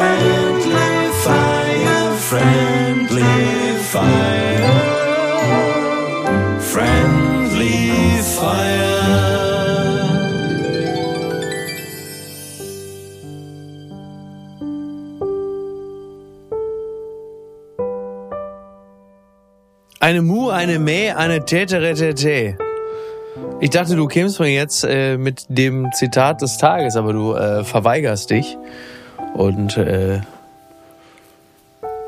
Friendly fire, friendly fire, friendly fire. Eine Mu, eine Mäh, eine Täteretete. Ich dachte, du kämst mir jetzt äh, mit dem Zitat des Tages, aber du äh, verweigerst dich. Und äh,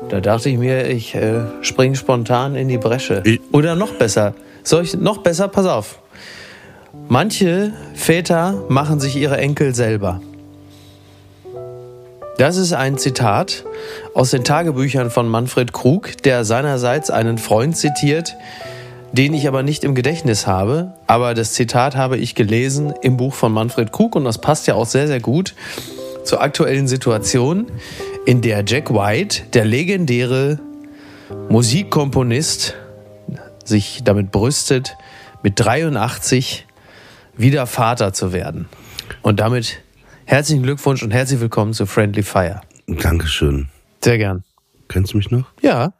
da dachte ich mir, ich äh, spring spontan in die Bresche. Ich- Oder noch besser. Soll ich noch besser? Pass auf. Manche Väter machen sich ihre Enkel selber. Das ist ein Zitat aus den Tagebüchern von Manfred Krug, der seinerseits einen Freund zitiert, den ich aber nicht im Gedächtnis habe. Aber das Zitat habe ich gelesen im Buch von Manfred Krug und das passt ja auch sehr, sehr gut zur aktuellen Situation, in der Jack White, der legendäre Musikkomponist, sich damit brüstet, mit 83 wieder Vater zu werden. Und damit herzlichen Glückwunsch und herzlich willkommen zu Friendly Fire. Dankeschön. Sehr gern. Kennst du mich noch? Ja,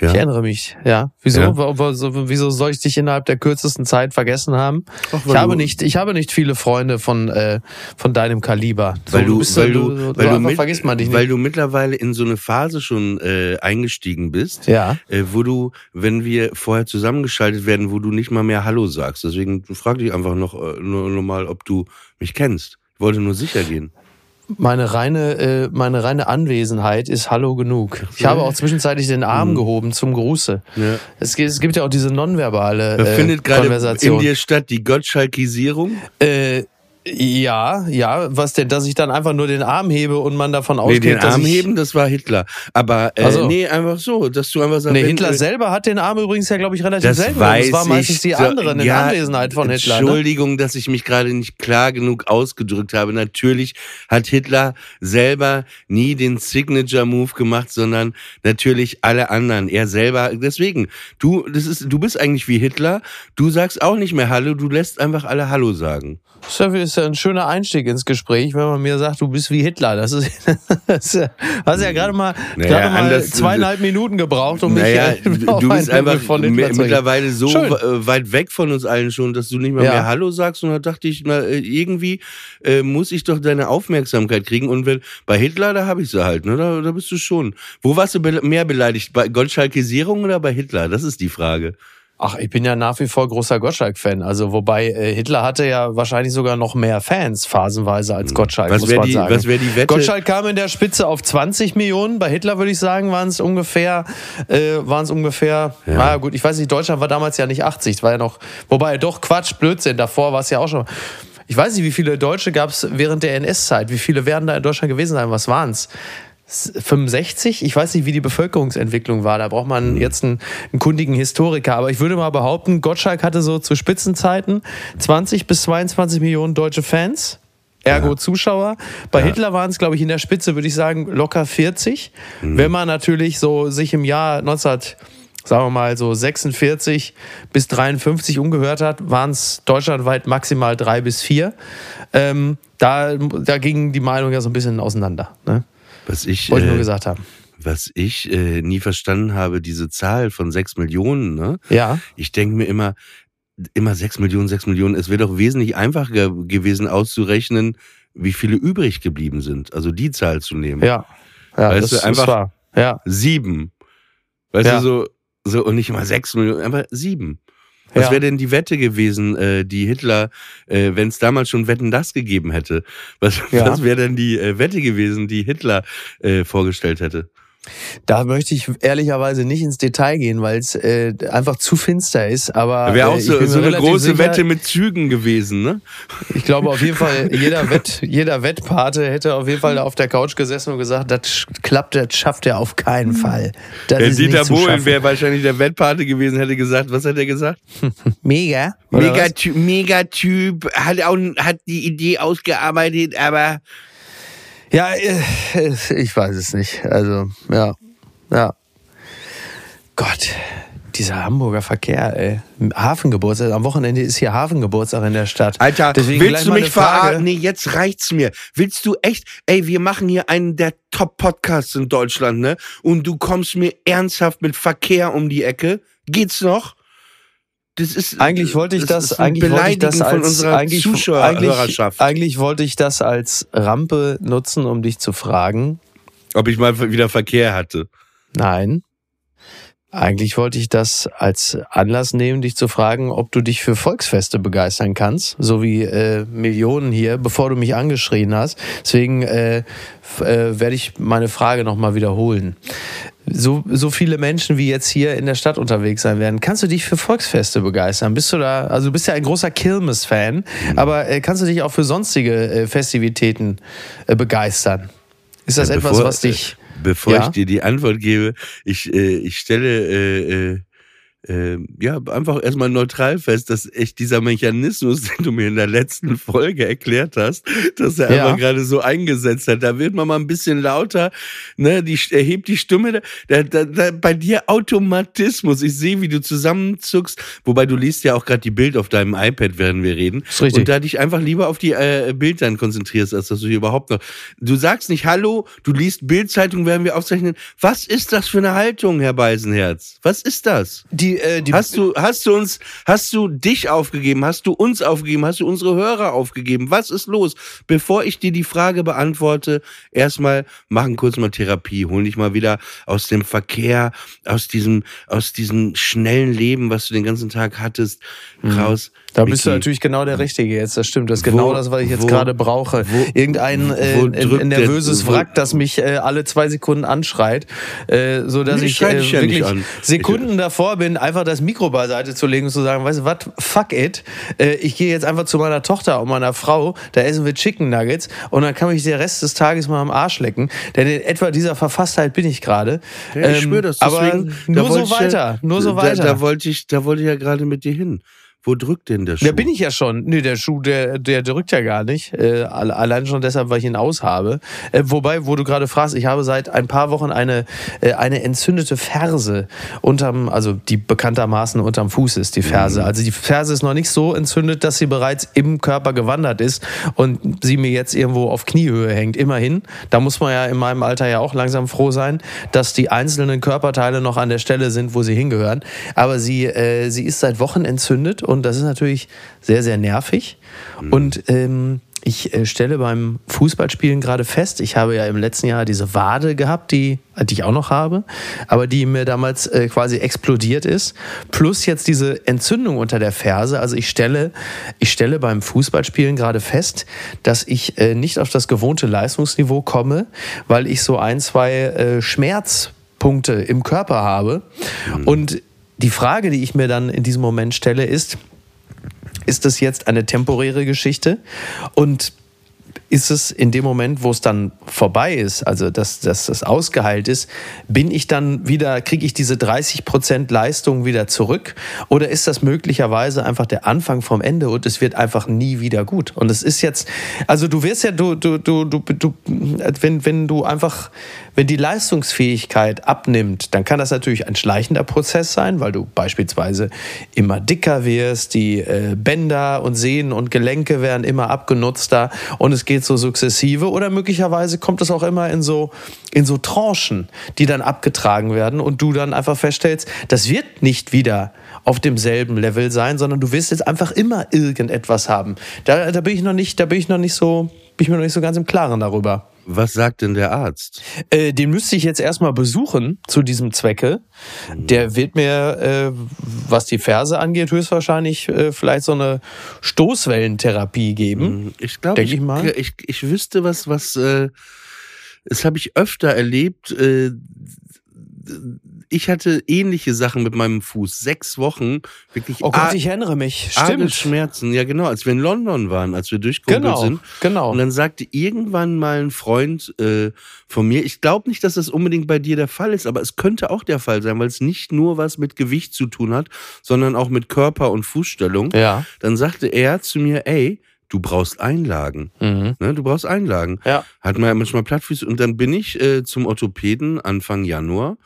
Ja. ich erinnere mich. Ja. Wieso? Ja. Wieso soll ich dich innerhalb der kürzesten Zeit vergessen haben? Ach, weil ich habe nicht, ich habe nicht viele Freunde von äh, von deinem Kaliber. So, Weil du, weil du, so weil du, mit, vergisst man dich weil nicht. du mittlerweile in so eine Phase schon äh, eingestiegen bist, Ja. äh, wo du, wenn wir vorher zusammengeschaltet werden, wo du nicht mal mehr Hallo sagst. Deswegen frag dich einfach noch äh, nur, nur mal, ob du mich kennst. Ich wollte nur sicher gehen. Meine reine, äh, meine reine Anwesenheit ist Hallo genug. Ich habe auch zwischenzeitlich den Arm Mhm. gehoben zum Gruße. Ja. Es, gibt- es gibt ja auch diese nonverbale äh, findet gerade in Konversation. dir statt die Gottschalkisierung. Äh, ja, ja, was denn, dass ich dann einfach nur den Arm hebe und man davon Nee, ausgeht, den dass Arm heben, das war Hitler. Aber äh, Ach so. nee, einfach so, dass du einfach sagst, Nee, Hitler selber hat den Arm übrigens ja, glaube ich, relativ Das selten. weiß das war meistens die So, anderen in ja, Anwesenheit von Hitler. Ne? Entschuldigung, dass ich mich gerade nicht klar genug ausgedrückt habe. Natürlich hat Hitler selber nie den Signature-Move gemacht, sondern natürlich alle anderen. Er selber. Deswegen, du, das ist, du bist eigentlich wie Hitler. Du sagst auch nicht mehr Hallo, du lässt einfach alle Hallo sagen. Das ist ja ein schöner Einstieg ins Gespräch, wenn man mir sagt, du bist wie Hitler. Das ist, das ist hast ja gerade mal, Naja, gerade mal anders- zweieinhalb Minuten gebraucht, um naja, mich du, auf du bist einfach von Hitler mittlerweile so Schön. äh, weit weg von uns allen schon, dass du nicht mal Ja. mehr Hallo sagst. Und da dachte ich, na, äh, irgendwie äh, muss ich doch deine Aufmerksamkeit kriegen. Und wenn bei Hitler, da habe ich sie halt. Ne? Da, da bist du schon. Wo warst du be mehr beleidigt? Bei Gottschalkisierung oder bei Hitler? Das ist die Frage. Ach, ich bin ja nach wie vor großer Gottschalk-Fan. Also, wobei äh, Hitler hatte ja wahrscheinlich sogar noch mehr Fans phasenweise als Gottschalk, Hm. Was muss man die, sagen. was die Wette? Gottschalk kam in der Spitze auf 20 Millionen. Bei Hitler würde ich sagen, waren es ungefähr, äh, waren es ungefähr, Ja. na gut, ich weiß nicht, Deutschland war damals ja nicht 80, war ja noch, wobei doch Quatsch, Blödsinn, davor war es ja auch schon. Ich weiß nicht, wie viele Deutsche gab es während der NS-Zeit, wie viele werden da in Deutschland gewesen sein, was waren es? 65? Ich weiß nicht, wie die Bevölkerungsentwicklung war. Da braucht man jetzt einen, einen kundigen Historiker. Aber ich würde mal behaupten, Gottschalk hatte so zu Spitzenzeiten 20 bis 22 Millionen deutsche Fans. Ergo Zuschauer. Bei Hitler waren es, glaube ich, in der Spitze, würde ich sagen, locker 40. Wenn man natürlich so sich im Jahr 19, sagen wir mal so 46 bis 53 umgehört hat, waren es deutschlandweit maximal drei bis vier. Ähm, da, da ging die Meinung ja so ein bisschen auseinander. Ne? Was ich, Wollte ich nur äh, gesagt haben. was ich äh, nie verstanden habe, diese Zahl von sechs Millionen, ne? Ja. Ich denke mir immer, immer sechs Millionen, sechs Millionen. Es wäre doch wesentlich einfacher gewesen auszurechnen, wie viele übrig geblieben sind. Also die Zahl zu nehmen. Ja. Ja, Weißt das du, ist einfach- wahr. Ja. Sieben. Weißt Ja. du, so, so, und nicht mal sechs Millionen, aber sieben. Was Ja. wäre denn die Wette gewesen, äh, die Hitler, äh, wenn es damals schon Wetten das gegeben hätte? Was, Ja. was wäre denn die äh, Wette gewesen, die Hitler äh, vorgestellt hätte? Da möchte ich ehrlicherweise nicht ins Detail gehen, weil es äh, einfach zu finster ist. Aber Wäre auch äh, ich so, so eine große sicher, Wette mit Zügen gewesen, ne? Ich glaube auf jeden Fall, jeder, Wett, jeder Wettpate hätte auf jeden Fall da auf der Couch gesessen und gesagt, das klappt, das schafft er auf keinen Fall. Das Der ist Dieter Bohlen wäre wahrscheinlich der Wettpate gewesen, hätte gesagt, was hat er gesagt? Mega. oder was? Megatyp, Megatyp, hat auch hat die Idee ausgearbeitet, aber Ja, äh, ich weiß es nicht. Also, ja. Ja. Gott, dieser Hamburger Verkehr, ey. Hafengeburtstag. Am Wochenende ist hier Hafengeburtstag in der Stadt. Alter, Deswegen willst du mich verarschen? Nee, jetzt reicht's mir. Willst du echt, ey, wir machen hier einen der Top-Podcasts in Deutschland, ne? Und du kommst mir ernsthaft mit Verkehr um die Ecke? Geht's noch? Das ist Eigentlich wollte ich das, ein eigentlich wollte ich das als, von unserer eigentlich, Zuschauerschaft. eigentlich, eigentlich wollte ich das als Rampe nutzen, um dich zu fragen. Ob ich mal wieder Verkehr hatte. Nein. Eigentlich wollte ich das als Anlass nehmen, dich zu fragen, ob du dich für Volksfeste begeistern kannst, so wie äh, Millionen hier, bevor du mich angeschrien hast. Deswegen äh, äh, werde ich meine Frage nochmal wiederholen. So, so viele Menschen wie jetzt hier in der Stadt unterwegs sein werden, kannst du dich für Volksfeste begeistern? Bist du da, also du bist ja ein großer Kirmes-Fan, aber äh, kannst du dich auch für sonstige äh, Festivitäten äh, begeistern? Ist das Ja, etwas, bevor- was dich Bevor Ja? ich dir die Antwort gebe, ich, äh, ich stelle äh, äh, ja einfach erstmal neutral fest, dass echt dieser Mechanismus, den du mir in der letzten Folge erklärt hast, dass er Ja. einfach gerade so eingesetzt hat. Da wird man mal ein bisschen lauter, ne, die erhebt die Stimme, da, da, da, bei dir Automatismus. Ich sehe, wie du zusammenzuckst, wobei du liest ja auch gerade die Bild auf deinem iPad, während wir reden. Ist richtig. Und da dich einfach lieber auf die äh, Bild dann konzentrierst, als dass du hier überhaupt noch. Du sagst nicht Hallo, du liest Bildzeitung, werden wir aufzeichnen. Was ist das für eine Haltung, Herr Beisenherz? Was ist das? die, äh, die Hast du, hast du uns, hast du dich aufgegeben? Hast du uns aufgegeben? Hast du unsere Hörer aufgegeben? Was ist los? Bevor ich dir die Frage beantworte, erstmal machen kurz mal Therapie. Hol dich mal wieder aus dem Verkehr, aus diesem, aus diesem schnellen Leben, was du den ganzen Tag hattest, raus. Mhm. Da bist du Micky, natürlich genau der Richtige jetzt, das stimmt. Das ist Wo- genau das, was ich jetzt gerade brauche. wo- Irgendein äh, der- nervöses wo- Wrack, das mich äh, alle zwei Sekunden anschreit, äh, so dass Nee, ich äh, dich ja wirklich an. Sekunden davor bin, einfach das Mikro beiseite zu legen und zu sagen, weißt du was, fuck it, äh, ich gehe jetzt einfach zu meiner Tochter und meiner Frau, da essen wir Chicken Nuggets und dann kann mich der Rest des Tages mal am Arsch lecken. Denn in etwa dieser Verfasstheit bin ich gerade. Ja, ich Ähm, spüre das. aber Deswegen, da nur so wollte ich ja- weiter, nur so da, weiter. Da wollte ich, da wollte ich ja gerade mit dir hin. Wo drückt denn der Schuh? Da bin ich ja schon. Nee, der Schuh, der, der drückt ja gar nicht. Äh, alle- allein schon deshalb, weil ich ihn aushabe. Äh, wobei, wo du gerade fragst, ich habe seit ein paar Wochen eine, äh, eine entzündete Ferse unterm, also die bekanntermaßen unterm Fuß ist, die Ferse. Also die Ferse ist noch nicht so entzündet, dass sie bereits im Körper gewandert ist und sie mir jetzt irgendwo auf Kniehöhe hängt. Immerhin. Da muss man ja in meinem Alter ja auch langsam froh sein, dass die einzelnen Körperteile noch an der Stelle sind, wo sie hingehören. Aber sie, äh, sie ist seit Wochen entzündet und das ist natürlich sehr, sehr nervig. Und ähm, ich äh, stelle beim Fußballspielen gerade fest, ich habe ja im letzten Jahr diese Wade gehabt, die, die ich auch noch habe, aber die mir damals äh, quasi explodiert ist. Plus jetzt diese Entzündung unter der Ferse. Also ich stelle, ich stelle beim Fußballspielen gerade fest, dass ich äh, nicht auf das gewohnte Leistungsniveau komme, weil ich so ein, zwei äh, Schmerzpunkte im Körper habe. Und die Frage, die ich mir dann in diesem Moment stelle, ist, ist es jetzt eine temporäre Geschichte? Und ist es in dem Moment, wo es dann vorbei ist, also dass, dass das ausgeheilt ist, bin ich dann wieder, kriege ich diese 30% Leistung wieder zurück? Oder ist das möglicherweise einfach der Anfang vom Ende und es wird einfach nie wieder gut? Und es ist jetzt, also du wirst ja, du, du, du, du wenn, wenn du einfach, wenn die Leistungsfähigkeit abnimmt, dann kann das natürlich ein schleichender Prozess sein, weil du beispielsweise immer dicker wirst, die äh, Bänder und Sehnen und Gelenke werden immer abgenutzter und es geht so sukzessive oder möglicherweise kommt es auch immer in so in so Tranchen, die dann abgetragen werden und du dann einfach feststellst, das wird nicht wieder auf demselben Level sein, sondern du wirst jetzt einfach immer irgendetwas haben. Da, da bin ich noch nicht, da bin ich noch nicht so, bin ich mir noch nicht so ganz im Klaren darüber. Was sagt denn der Arzt? Äh, den müsste ich jetzt erstmal besuchen zu diesem Zwecke. Der wird mir, äh, was die Ferse angeht, höchstwahrscheinlich äh, vielleicht so eine Stoßwellentherapie geben. Ich glaube, ich, ich mal. ich, ich wüsste was, was, äh, das habe ich öfter erlebt. Äh, ich hatte ähnliche Sachen mit meinem Fuß. Sechs Wochen, wirklich Oh Gott, ich erinnere mich. Stimmt. Schmerzen. Ja, genau, als wir in London waren, als wir durchgekumpelt Genau, sind. genau. Und dann sagte irgendwann mal ein Freund äh, von mir, ich glaube nicht, dass das unbedingt bei dir der Fall ist, aber es könnte auch der Fall sein, weil es nicht nur was mit Gewicht zu tun hat, sondern auch mit Körper und Fußstellung. Ja. Dann sagte er zu mir, ey, du brauchst Einlagen. Mhm. Ne, du braust Einlagen. Ja. Hat man ja manchmal Plattfüße. Und dann bin ich äh, zum Orthopäden Anfang Januar.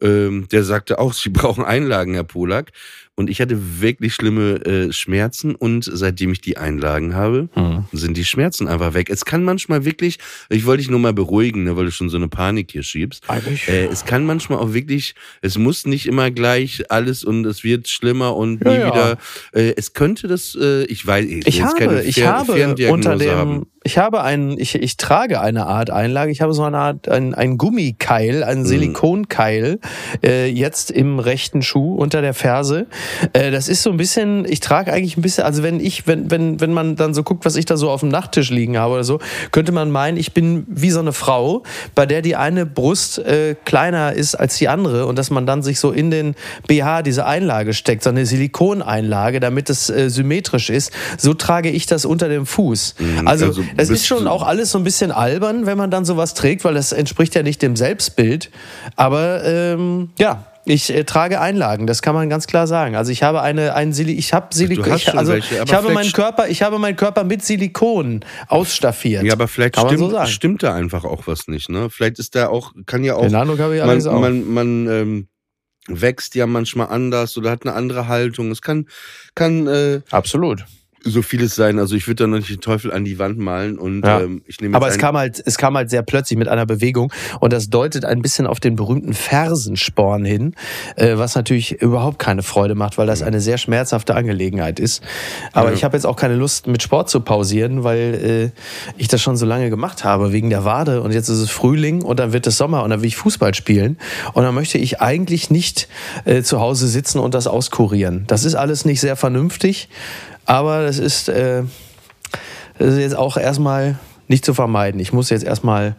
Ähm, der sagte auch, sie brauchen Einlagen, Herr Polak. Und ich hatte wirklich schlimme äh, Schmerzen und seitdem ich die Einlagen habe, Mhm. sind die Schmerzen einfach weg. Es kann manchmal wirklich, ich wollte dich nur mal beruhigen, ne, weil du schon so eine Panik hier schiebst. Eigentlich. Äh, es kann manchmal auch wirklich, es muss nicht immer gleich alles und es wird schlimmer und Ja, nie ja. wieder. Äh, es könnte das, äh, ich weiß, ich, Ich jetzt keine habe, ich Fer- habe unter dem, haben. ich habe einen, ich, ich trage eine Art Einlage. Ich habe so eine Art, ein, ein Gummikeil, Mhm. einen Silikonkeil, äh, jetzt im rechten Schuh unter der Ferse. Äh, das ist so ein bisschen, ich trage eigentlich ein bisschen, also wenn ich, wenn, wenn, wenn man dann so guckt, was ich da so auf dem Nachttisch liegen habe oder so, könnte man meinen, ich bin wie so eine Frau, bei der die eine Brust äh, kleiner ist als die andere und dass man dann sich so in den BH diese Einlage steckt, so eine Silikoneinlage, damit es äh, symmetrisch ist. So trage ich das unter dem Fuß. Also, also es bist ist schon auch alles so ein bisschen albern, wenn man dann sowas trägt, weil das entspricht ja nicht dem Selbstbild. Aber ähm, ja. Ich äh, trage Einlagen, das kann man ganz klar sagen. Also ich habe eine, ein Sili ich habe Silikon, ich, also welche, ich habe meinen Körper, ich habe meinen Körper mit Silikon ausstaffiert. Ja, aber vielleicht stimmt, so stimmt da einfach auch was nicht, ne? Vielleicht ist da auch, kann ja auch, Den Eindruck habe ich man, auch. man, man ähm, wächst ja manchmal anders oder hat eine andere Haltung. Es kann, kann äh, Absolut. So vieles sein. Also ich würde da noch nicht den Teufel an die Wand malen und Ja. ähm, ich nehme Aber es kam halt, es kam halt sehr plötzlich mit einer Bewegung und das deutet ein bisschen auf den berühmten Fersensporn hin, äh, was natürlich überhaupt keine Freude macht, weil das eine sehr schmerzhafte Angelegenheit ist. Aber Ja. ich habe jetzt auch keine Lust, mit Sport zu pausieren, weil äh, ich das schon so lange gemacht habe wegen der Wade und jetzt ist es Frühling und dann wird es Sommer und dann will ich Fußball spielen und dann möchte ich eigentlich nicht äh, zu Hause sitzen und das auskurieren. Das ist alles nicht sehr vernünftig, aber das ist äh, das ist jetzt auch erstmal nicht zu vermeiden. Ich muss jetzt erstmal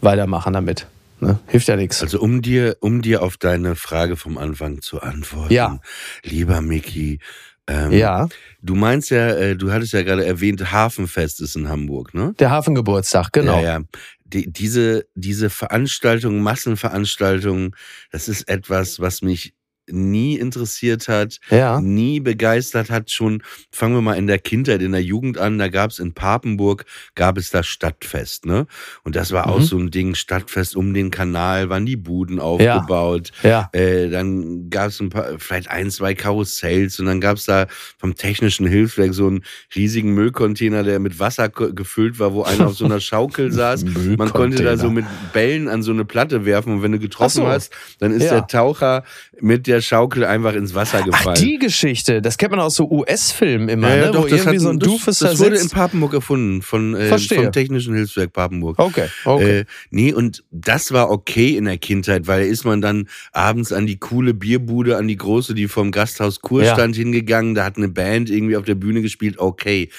weitermachen damit. Ne? Hilft ja nichts. Also um dir, um dir auf deine Frage vom Anfang zu antworten, Ja. lieber Micky, ähm, Ja, du meinst ja, äh, du hattest ja gerade erwähnt, Hafenfest ist in Hamburg, ne? der Hafengeburtstag, genau. Ja, ja. Die, diese, diese Veranstaltungen, Massenveranstaltungen, das ist etwas, was mich nie interessiert hat, Ja. nie begeistert hat. Schon, fangen wir mal in der Kindheit, in der Jugend an, da gab es in Papenburg, gab es das Stadtfest, ne? Und das war auch Mhm. so ein Ding, Stadtfest um den Kanal, waren die Buden aufgebaut. Ja. Äh, dann gab es ein paar, vielleicht ein, zwei Karussells und dann gab es da vom technischen Hilfswerk so einen riesigen Müllcontainer, der mit Wasser gefüllt war, wo einer auf so einer Schaukel saß. Man konnte da so mit Bällen an so eine Platte werfen und wenn du getroffen so. hast, dann ist Ja. der Taucher mit der Schaukel einfach ins Wasser Ach, gefallen. die Geschichte, das kennt man aus so US-Filmen immer, ja, ja, ne? doch, wo das, irgendwie hat, so ein das, Doofes das da wurde in. Papenburg erfunden, von, äh, vom Technischen Hilfswerk Papenburg. Okay, okay. Äh, nee, und das war okay in der Kindheit, weil da ist man dann abends an die coole Bierbude, an die große, die vom Gasthaus Kurstand hingegangen, da hat eine Band irgendwie auf der Bühne gespielt, okay.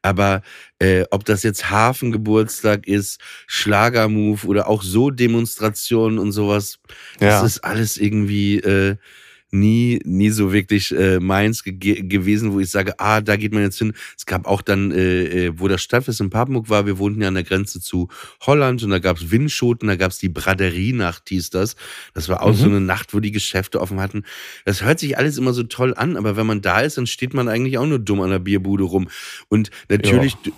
Aber äh, ob das jetzt Hafengeburtstag ist, Schlagermove oder auch so Demonstrationen und sowas, Ja. das ist alles irgendwie, äh, nie, nie so wirklich äh, meins ge gewesen, wo ich sage, ah, da geht man jetzt hin. Es gab auch dann, äh, äh, wo das Stadtfest in Papenburg war, wir wohnten ja an der Grenze zu Holland und da gab es Windschoten, da gab es die Braderienacht, hieß das. Das war auch so eine Nacht, wo die Geschäfte offen hatten. Das hört sich alles immer so toll an, aber wenn man da ist, dann steht man eigentlich auch nur dumm an der Bierbude rum. Und natürlich, du,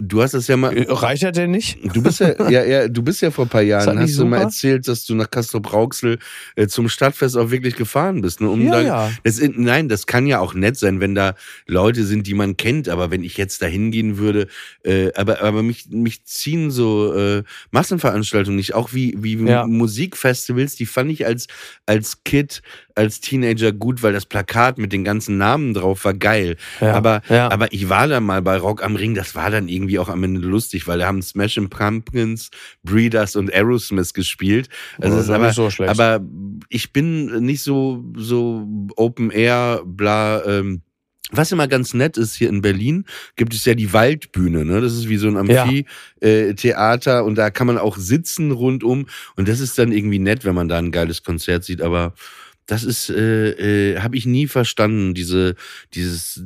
du hast das ja mal. Reicht er denn nicht? Du bist ja, ja, ja, du bist ja vor ein paar Jahren, hast du mal super? erzählt, dass du nach Castrop Rauxel äh, zum Stadtfest auch wirklich gefahren bist. Ne? Um Ja, da, ja. Das, nein, das kann ja auch nett sein, wenn da Leute sind, die man kennt, aber wenn ich jetzt da hingehen würde, äh, aber, aber mich, mich ziehen so äh, Massenveranstaltungen nicht, auch wie, wie Ja. Musikfestivals, die fand ich als, als Kid, als Teenager gut, weil das Plakat mit den ganzen Namen drauf war geil. Ja, Aber, ja. aber ich war da mal bei Rock am Ring, das war dann irgendwie auch am Ende lustig, weil da haben Smashing Pumpkins, Breeders und Aerosmith gespielt. Also das ist aber, nicht so schlecht. aber ich bin nicht so, so Open Air, bla, ähm, was immer ganz nett ist, hier in Berlin gibt es ja die Waldbühne, ne? Das ist wie so ein Ja. Amphitheater und da kann man auch sitzen rundum und das ist dann irgendwie nett, wenn man da ein geiles Konzert sieht, aber das ist, äh, äh, habe ich nie verstanden, diese, dieses,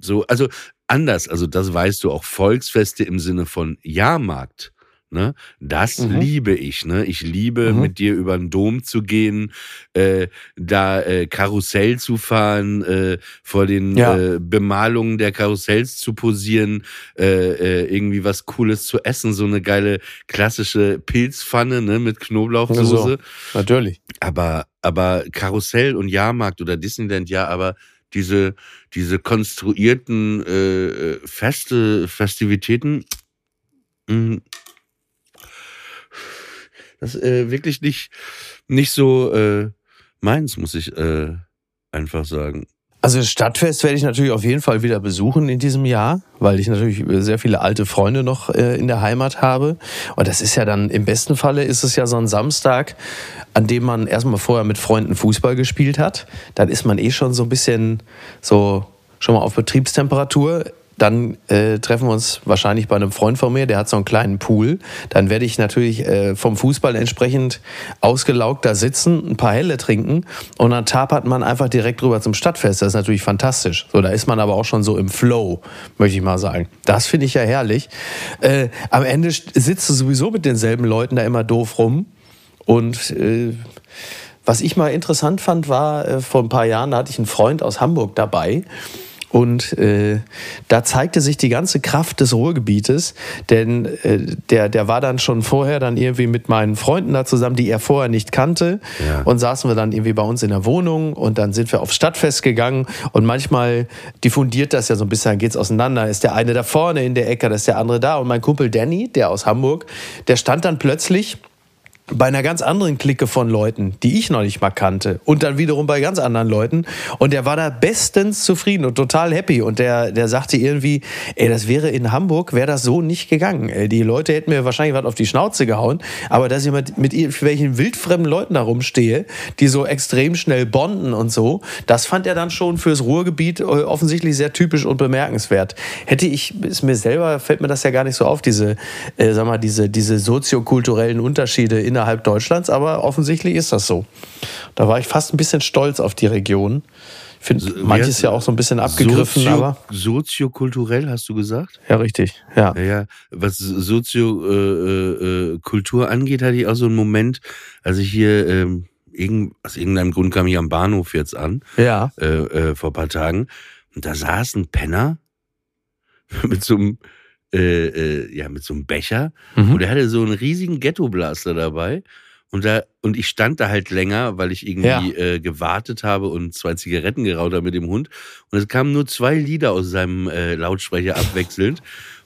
so, also anders, also das weißt du auch, Volksfeste im Sinne von Jahrmarkt. Ne? Das Mhm. liebe ich. Ne? Ich liebe, Mhm. mit dir über den Dom zu gehen, äh, da äh, Karussell zu fahren, äh, vor den Ja. äh, Bemalungen der Karussells zu posieren, äh, äh, irgendwie was Cooles zu essen, so eine geile klassische Pilzpfanne ne, mit Knoblauchsoße. So, natürlich. Aber, aber Karussell und Jahrmarkt oder Disneyland, ja, aber diese, diese konstruierten äh, Feste, Festivitäten, mh, das äh, wirklich nicht, nicht so äh, meins, muss ich äh, einfach sagen. Also das Stadtfest werde ich natürlich auf jeden Fall wieder besuchen in diesem Jahr, weil ich natürlich sehr viele alte Freunde noch äh, in der Heimat habe. Und das ist ja dann, im besten Falle ist es ja so ein Samstag, an dem man erstmal vorher mit Freunden Fußball gespielt hat. Dann ist man eh schon so ein bisschen so schon mal auf Betriebstemperatur. Dann äh, treffen wir uns wahrscheinlich bei einem Freund von mir, der hat so einen kleinen Pool. Dann werde ich natürlich äh, vom Fußball entsprechend ausgelaugt da sitzen, ein paar Helle trinken und dann tapert man einfach direkt rüber zum Stadtfest. Das ist natürlich fantastisch. So, da ist man aber auch schon so im Flow, möchte ich mal sagen. Das finde ich ja herrlich. Äh, am Ende sitzt du sowieso mit denselben Leuten da immer doof rum und äh, was ich mal interessant fand, war, äh, vor ein paar Jahren, da hatte ich einen Freund aus Hamburg dabei. Und äh, da zeigte sich die ganze Kraft des Ruhrgebietes, denn äh, der, der war dann schon vorher dann irgendwie mit meinen Freunden da zusammen, die er vorher nicht kannte. Ja. Und saßen wir dann irgendwie bei uns in der Wohnung und dann sind wir aufs Stadtfest gegangen. Und manchmal diffundiert das ja so ein bisschen, dann geht's auseinander. Ist der eine da vorne in der Ecke, da ist der andere da. Und mein Kumpel Danny, der aus Hamburg, der stand dann plötzlich bei einer ganz anderen Clique von Leuten, die ich noch nicht mal kannte. Und dann wiederum bei ganz anderen Leuten. Und der war da bestens zufrieden und total happy. Und der, der sagte irgendwie, ey, das wäre in Hamburg, wäre das so nicht gegangen. Die Leute hätten mir wahrscheinlich was auf die Schnauze gehauen. Aber dass ich mit, mit irgendwelchen wildfremden Leuten da rumstehe, die so extrem schnell bonden und so, das fand er dann schon fürs Ruhrgebiet äh, offensichtlich sehr typisch und bemerkenswert. Hätte ich, ist mir selber, fällt mir das ja gar nicht so auf, diese, äh, sag mal, diese, diese soziokulturellen Unterschiede innerhalb Deutschlands, aber offensichtlich ist das so. Da war ich fast ein bisschen stolz auf die Region. Ich finde manches ja auch so ein bisschen abgegriffen, Sozio- aber. Soziokulturell, hast du gesagt? Ja, richtig. Ja. Ja. Was Soziokultur äh, äh, Kultur angeht, hatte ich auch so einen Moment, als ich hier, ähm, irgend, aus irgendeinem Grund kam ich am Bahnhof jetzt an, Ja. äh, äh, vor ein paar Tagen, und da saß ein Penner mit so einem, äh, äh, ja, mit so einem Becher, Mhm. und er hatte so einen riesigen Ghetto-Blaster dabei. Und, da, und ich stand da halt länger, weil ich irgendwie Ja. äh, gewartet habe und zwei Zigaretten geraucht habe mit dem Hund. Und es kamen nur zwei Lieder aus seinem äh, Lautsprecher abwechselnd.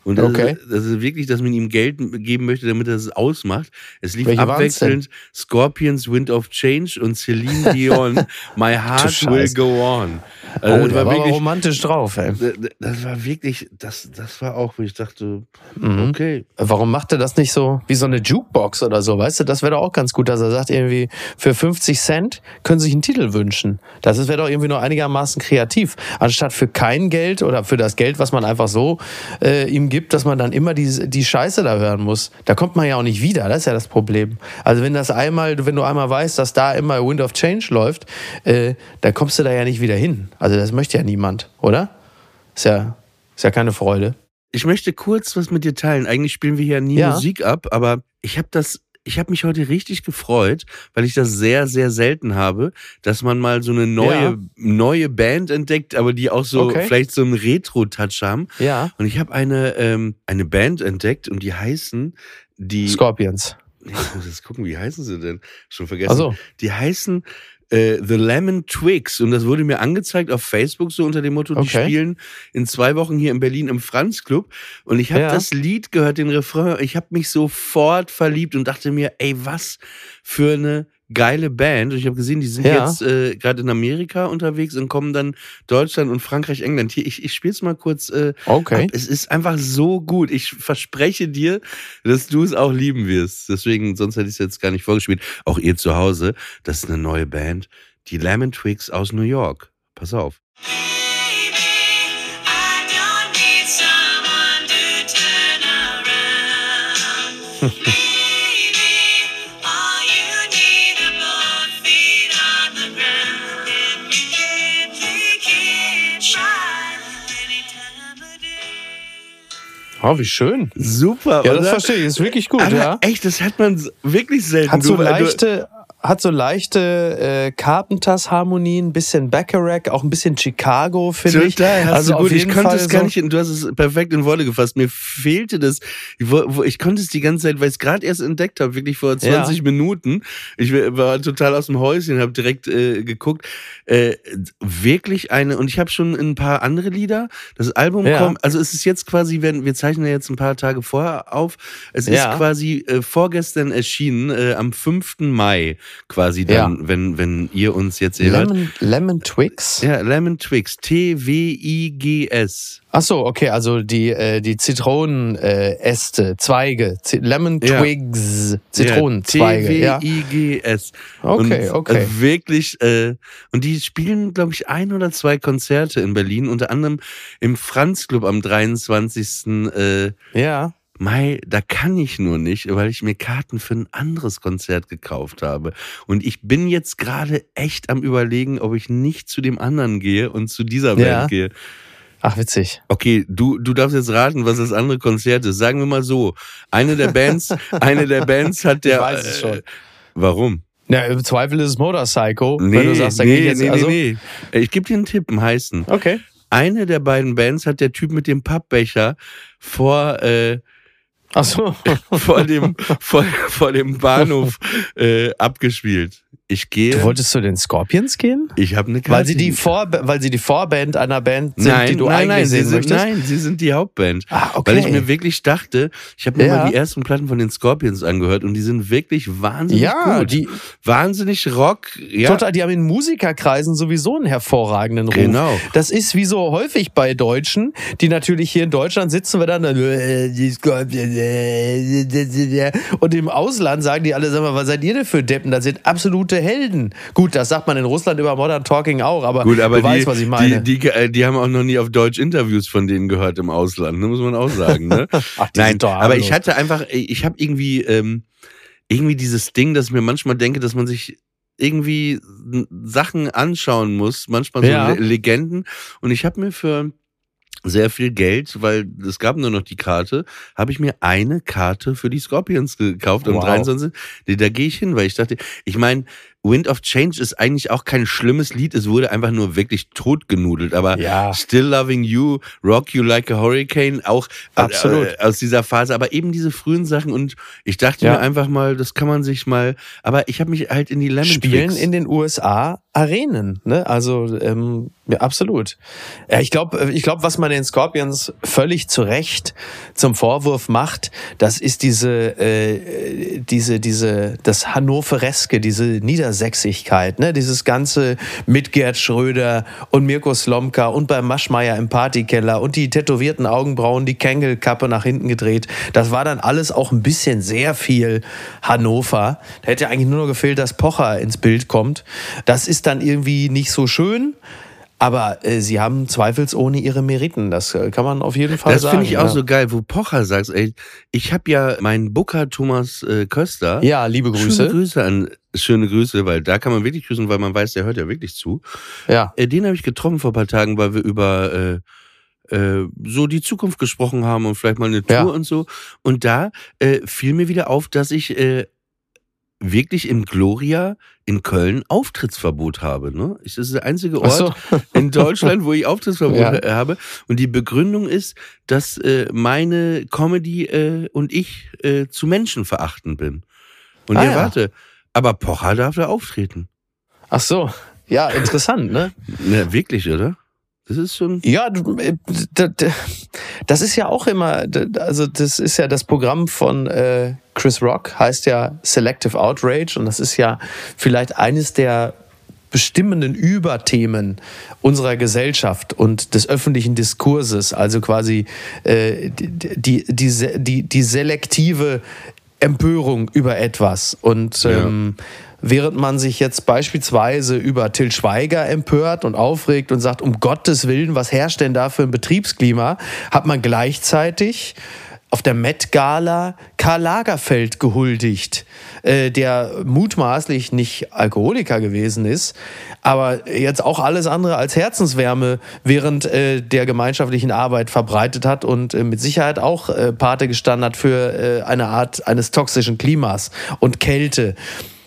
Und das, Okay. ist, das ist wirklich, dass man ihm Geld geben möchte, damit er es ausmacht. Es lief Welche abwechselnd Scorpions Wind of Change und Celine Dion My Heart Will. Go On. Oh, Also das der war aber wirklich, romantisch drauf, ey. das war wirklich, das, das war auch, wo ich dachte, Mhm. okay. Warum macht er das nicht so wie so eine Jukebox oder so? Weißt du, das wäre doch auch ganz gut, dass er sagt, irgendwie für 50 Cent können Sie sich einen Titel wünschen. Das wäre doch irgendwie nur einigermaßen kreativ. Anstatt für kein Geld oder für das Geld, was man einfach so äh, ihm gibt, gibt, dass man dann immer die, die Scheiße da hören muss. Da kommt man ja auch nicht wieder, das ist ja das Problem. Also wenn das einmal, wenn du einmal weißt, dass da immer Wind of Change läuft, äh, dann kommst du da ja nicht wieder hin. Also das möchte ja niemand, oder? Ist ja, ist ja keine Freude. Ich möchte kurz was mit dir teilen. Eigentlich spielen wir hier nie Ja. Musik ab, aber ich habe das, ich habe mich heute richtig gefreut, weil ich das sehr, sehr selten habe, dass man mal so eine neue, Ja. neue Band entdeckt, aber die auch so Okay. vielleicht so einen Retro-Touch haben. Ja. Und ich habe eine, ähm, eine Band entdeckt und die heißen die. Scorpions. Ich muss jetzt gucken, wie heißen sie denn? Schon vergessen. Ach so. Die heißen äh, The Lemon Twigs und das wurde mir angezeigt auf Facebook so unter dem Motto, die Okay. spielen in zwei Wochen hier in Berlin im Franz Club und ich habe Ja. das Lied gehört, den Refrain, ich habe mich sofort verliebt und dachte mir, ey, was für eine geile Band. Und ich habe gesehen, die sind Ja. jetzt äh, gerade in Amerika unterwegs und kommen dann Deutschland und Frankreich, England. Hier, ich, ich spiele es mal kurz äh, Okay. ab. Es ist einfach so gut. Ich verspreche dir, dass du es auch lieben wirst. Deswegen, sonst hätte ich es jetzt gar nicht vorgespielt. Auch ihr zu Hause, das ist eine neue Band. Die Lemon Twigs aus New York. Pass auf. I don't need someone to turn around. Baby, Oh, wie schön. Super, Ja, oder? das verstehe ich. Ist wirklich gut, Aber ja. echt, das hat man wirklich selten. Hat so Du- du- leichte, hat so leichte äh, Carpenters-Harmonien, ein bisschen Bacharach, auch ein bisschen Chicago, finde ich. Hast also du gut. ich konnte Fall es gar so, nicht, du hast es perfekt in Worte gefasst. Mir fehlte das. Ich, wo- ich konnte es die ganze Zeit, weil ich es gerade erst entdeckt habe, wirklich vor 20 Minuten. Ich war- war total aus dem Häuschen, habe direkt äh, geguckt. Äh, wirklich eine, und ich habe schon ein paar andere Lieder. Das Album Ja. kommt, also es ist jetzt quasi, wenn wir zeichnen ja jetzt ein paar Tage vorher auf. Es Ja. ist quasi äh, vorgestern erschienen, äh, am 5. Mai quasi dann, wenn, wenn ihr uns jetzt hört. Lemon, Lemon Twigs. Ja, Lemon Twigs. T-W-I-G-S. Ach so, okay, also die, äh, die Zitronenäste, äh, Äste, Zweige, Z Lemon Ja. Twigs, Zitronenzweige, ja. T-W-I-G-S. Okay, und, okay. Also wirklich, äh, und die spielen, glaube ich, ein oder zwei Konzerte in Berlin, unter anderem im Franz Club am 23. Äh, Ja. Mai, da kann ich nur nicht, weil ich mir Karten für ein anderes Konzert gekauft habe. Und ich bin jetzt gerade echt am überlegen, ob ich nicht zu dem anderen gehe und zu dieser Band Ja. gehe. Ach, witzig. Okay, du, du darfst jetzt raten, was das andere Konzert ist. Sagen wir mal so. Eine der Bands, eine der Bands hat der. Ich weiß es schon. Äh, warum? Ja, im Zweifel ist es Motorcycle, wenn du sagst, da nee, ich jetzt. nee, also, nee, nee. Ich gebe dir einen Tipp, einen heißen. Okay. Eine der beiden Bands hat der Typ mit dem Pappbecher vor, äh, Ach so. vor, dem, vor, vor dem Bahnhof äh, abgespielt. Ich gehe. Du wolltest zu den Scorpions gehen? ich habe eine Karte. Weil sie, die Vor weil sie die Vorband einer Band sind, nein, die du nein, eigentlich nein, sie sehen sind, möchtest? nein, sie sind die Hauptband. Ah, okay. Weil ich mir wirklich dachte, ich habe mir Ja. mal die ersten Platten von den Scorpions angehört und die sind wirklich wahnsinnig Ja, gut. die- wahnsinnig Rock. Ja, Total, die haben in Musikerkreisen sowieso einen hervorragenden Ruf. Genau. Das ist wie so häufig bei Deutschen, die natürlich hier in Deutschland sitzen wir dann äh, die Scorpions, äh, und im Ausland sagen die alle, sag mal, was seid ihr denn für Deppen? Das sind absolute Helden. Gut, das sagt man in Russland über Modern Talking auch, aber, Gut, aber du weißt, die, was ich meine. Die, die, äh, die haben auch noch nie auf Deutsch Interviews von denen gehört im Ausland, ne, muss man auch sagen. Ne? Ach, die Nein, aber ich hatte einfach, ich habe irgendwie, ähm, irgendwie dieses Ding, dass ich mir manchmal denke, dass man sich irgendwie Sachen anschauen muss, manchmal so Ja. Le Legenden. Und ich habe mir für sehr viel Geld, weil es gab nur noch die Karte, habe ich mir eine Karte für die Scorpions gekauft am Wow. 23. Da, da gehe ich hin, weil ich dachte, ich meine, Wind of Change ist eigentlich auch kein schlimmes Lied, es wurde einfach nur wirklich totgenudelt, aber Ja. Still Loving You, Rock You Like a Hurricane, auch äh, Absolut. äh, aus dieser Phase, aber eben diese frühen Sachen und ich dachte Ja. mir einfach mal, das kann man sich mal, aber ich habe mich halt in die Lemon spielen in den USA Arenen, ne? Also ähm, ja, absolut. Ja, ich glaube, ich glaube, was man den Scorpions völlig zu Recht zum Vorwurf macht, das ist diese, äh, diese, diese, das Hannovereske, diese Niedersächsigkeit, ne? Dieses ganze mit Gerd Schröder und Mirko Slomka und beim Maschmeier im Partykeller und die tätowierten Augenbrauen, die Kengelkappe nach hinten gedreht. Das war dann alles auch ein bisschen sehr viel Hannover. Da hätte eigentlich nur noch gefehlt, dass Pocher ins Bild kommt. Das ist dann irgendwie nicht so schön. Aber äh, sie haben zweifelsohne ihre Meriten. Das äh, kann man auf jeden Fall Das sagen. finde ich auch ja. so geil, wo Pocher sagt, ey, ich habe ja meinen Booker Thomas äh, Köster. Ja, liebe Schöne Grüße. Grüße an, schöne Grüße, weil da kann man wirklich grüßen, weil man weiß, der hört ja wirklich zu. Ja. Äh, den habe ich getroffen vor ein paar Tagen, weil wir über äh, äh, so die Zukunft gesprochen haben und vielleicht mal eine Tour Ja. und so. Und da äh, fiel mir wieder auf, dass ich äh, wirklich im Gloria in Köln Auftrittsverbot habe. Ne? Das ist der einzige Ort so. in Deutschland, wo ich Auftrittsverbot Ja. habe. Und die Begründung ist, dass äh, meine Comedy äh, und ich äh, zu menschenverachtend bin. Und Ah, ja. warte, aber Pocher darf da auftreten. Ach so. Ja, interessant, ne? Na, wirklich, oder? Das ist schon. Ja, äh, das ist ja auch immer, also das ist ja das Programm von äh, Chris Rock, heißt ja Selective Outrage und das ist ja vielleicht eines der bestimmenden Überthemen unserer Gesellschaft und des öffentlichen Diskurses, also quasi äh, die, die, die, die selektive Empörung über etwas. Und ähm, während man sich jetzt beispielsweise über Till Schweiger empört und aufregt und sagt, um Gottes Willen, was herrscht denn da für ein Betriebsklima, hat man gleichzeitig auf der Met Gala Karl Lagerfeld gehuldigt, äh, der mutmaßlich nicht Alkoholiker gewesen ist, aber jetzt auch alles andere als Herzenswärme während äh, der gemeinschaftlichen Arbeit verbreitet hat und äh, mit Sicherheit auch äh, Pate gestanden hat für äh, eine Art eines toxischen Klimas und Kälte.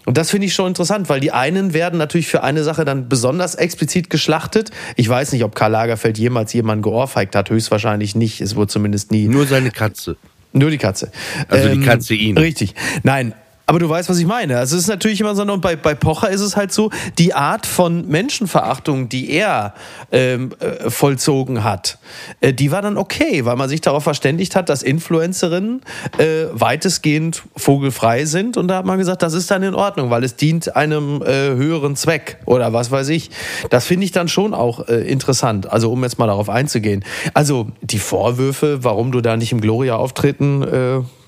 Und das finde ich schon interessant, weil die einen werden natürlich für eine Sache dann besonders explizit geschlachtet. Ich weiß nicht, ob Karl Lagerfeld jemals jemanden geohrfeigt hat, höchstwahrscheinlich nicht. Es wurde zumindest nie Nur seine Katze. nur die Katze. Also die Katze ihn. Richtig. Nein. Aber du weißt, was ich meine. Also es ist natürlich immer so, und bei, bei Pocher ist es halt so, die Art von Menschenverachtung, die er ähm, äh, vollzogen hat, äh, die war dann okay, weil man sich darauf verständigt hat, dass Influencerinnen äh, weitestgehend vogelfrei sind. Und da hat man gesagt, das ist dann in Ordnung, weil es dient einem äh, höheren Zweck oder was weiß ich. Das finde ich dann schon auch äh, interessant. Also um jetzt mal darauf einzugehen. Also die Vorwürfe, warum du da nicht im Gloria auftreten äh,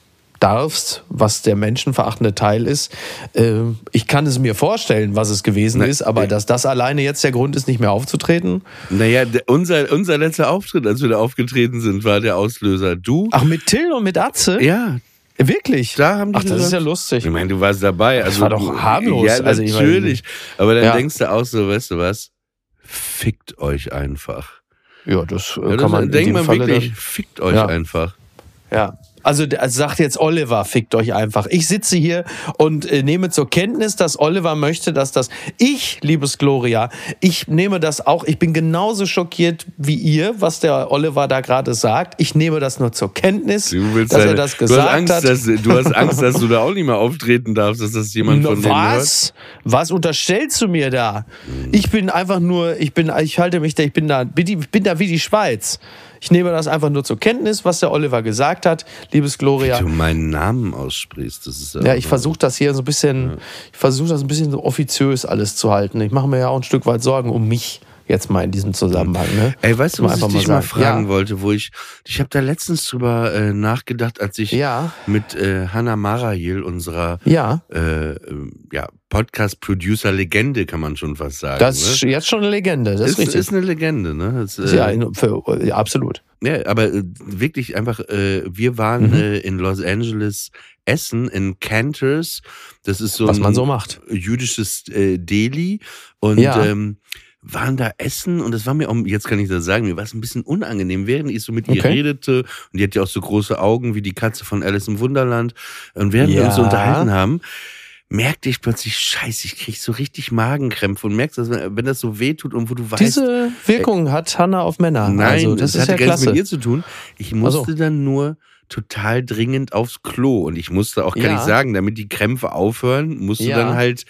darfst, was der menschenverachtende Teil ist. Äh, ich kann es mir vorstellen, was es gewesen Na, ist, aber äh, dass das alleine jetzt der Grund ist, nicht mehr aufzutreten. Naja, der, unser, unser letzter Auftritt, als wir da aufgetreten sind, war der Auslöser. Du? Ach, mit Till und mit Atze? Ja, Wirklich? da haben die Ach, das gesagt- ist ja lustig. Ich meine, du warst dabei. Also, war doch harmlos. Ja, Also, natürlich. Aber dann Ja. denkst du auch so, weißt du was? Fickt euch einfach. Ja, das äh, Ja, kann das man in denkt man Falle wirklich, dann, fickt euch Ja. einfach. Ja. Also, also sagt jetzt Oliver, fickt euch einfach. Ich sitze hier und äh, nehme zur Kenntnis, dass Oliver möchte, dass das ich, liebes Gloria, ich nehme das auch, ich bin genauso schockiert wie ihr, was der Oliver da gerade sagt. Ich nehme das nur zur Kenntnis, Du dass er deine- das du gesagt hast Angst, hat. Dass, du hast Angst, dass du da auch nicht mehr auftreten darfst, dass das jemand von denen hört. was? Was unterstellst du mir da? Ich bin einfach nur, ich bin, ich halte mich da, ich bin da, die- bin da wie die Schweiz. Ich nehme das einfach nur zur Kenntnis, was der Oliver gesagt hat, liebes Gloria. Du meinen Namen aussprichst, das ist Ja, ich versuche das hier so ein bisschen, ich versuche das ein bisschen so offiziös alles zu halten. Ich mache mir ja auch ein Stück weit Sorgen um mich jetzt mal in diesem Zusammenhang. Ne? Ey, weißt du, was ich dich mal sagen. fragen Ja. wollte, wo ich, ich habe da letztens drüber äh, nachgedacht, als ich Ja. mit äh, Hannah Marahil, unserer Ja, äh, äh, ja, Podcast-Producer-Legende, kann man schon fast sagen. das ist ne? jetzt schon eine Legende, das ist, ist, richtig. ist eine Legende, ne? Das, äh, ja, für, ja, absolut. Ja, aber äh, wirklich einfach, äh, wir waren Mhm. äh, in Los Angeles essen, in Cantors. Das ist so Was ein man so macht. jüdisches äh, Deli. Und Ja. ähm, waren da essen und das war mir auch, jetzt kann ich das sagen, mir war es ein bisschen unangenehm, während ich so mit ihr Okay. redete und die hat ja auch so große Augen wie die Katze von Alice im Wunderland und während wir uns so Ja. unterhalten haben, merkte ich plötzlich, scheiße, ich krieg so richtig Magenkrämpfe und merkst, dass, wenn das so weh tut und wo du weißt, Diese Wirkung hat Hanna auf Männer. Nein, also, das, das, hatte ja gar nichts mit ihr zu tun. Ich musste dann nur total dringend aufs Klo und ich musste auch, kann Ja. ich sagen, damit die Krämpfe aufhören, musst du Ja. dann halt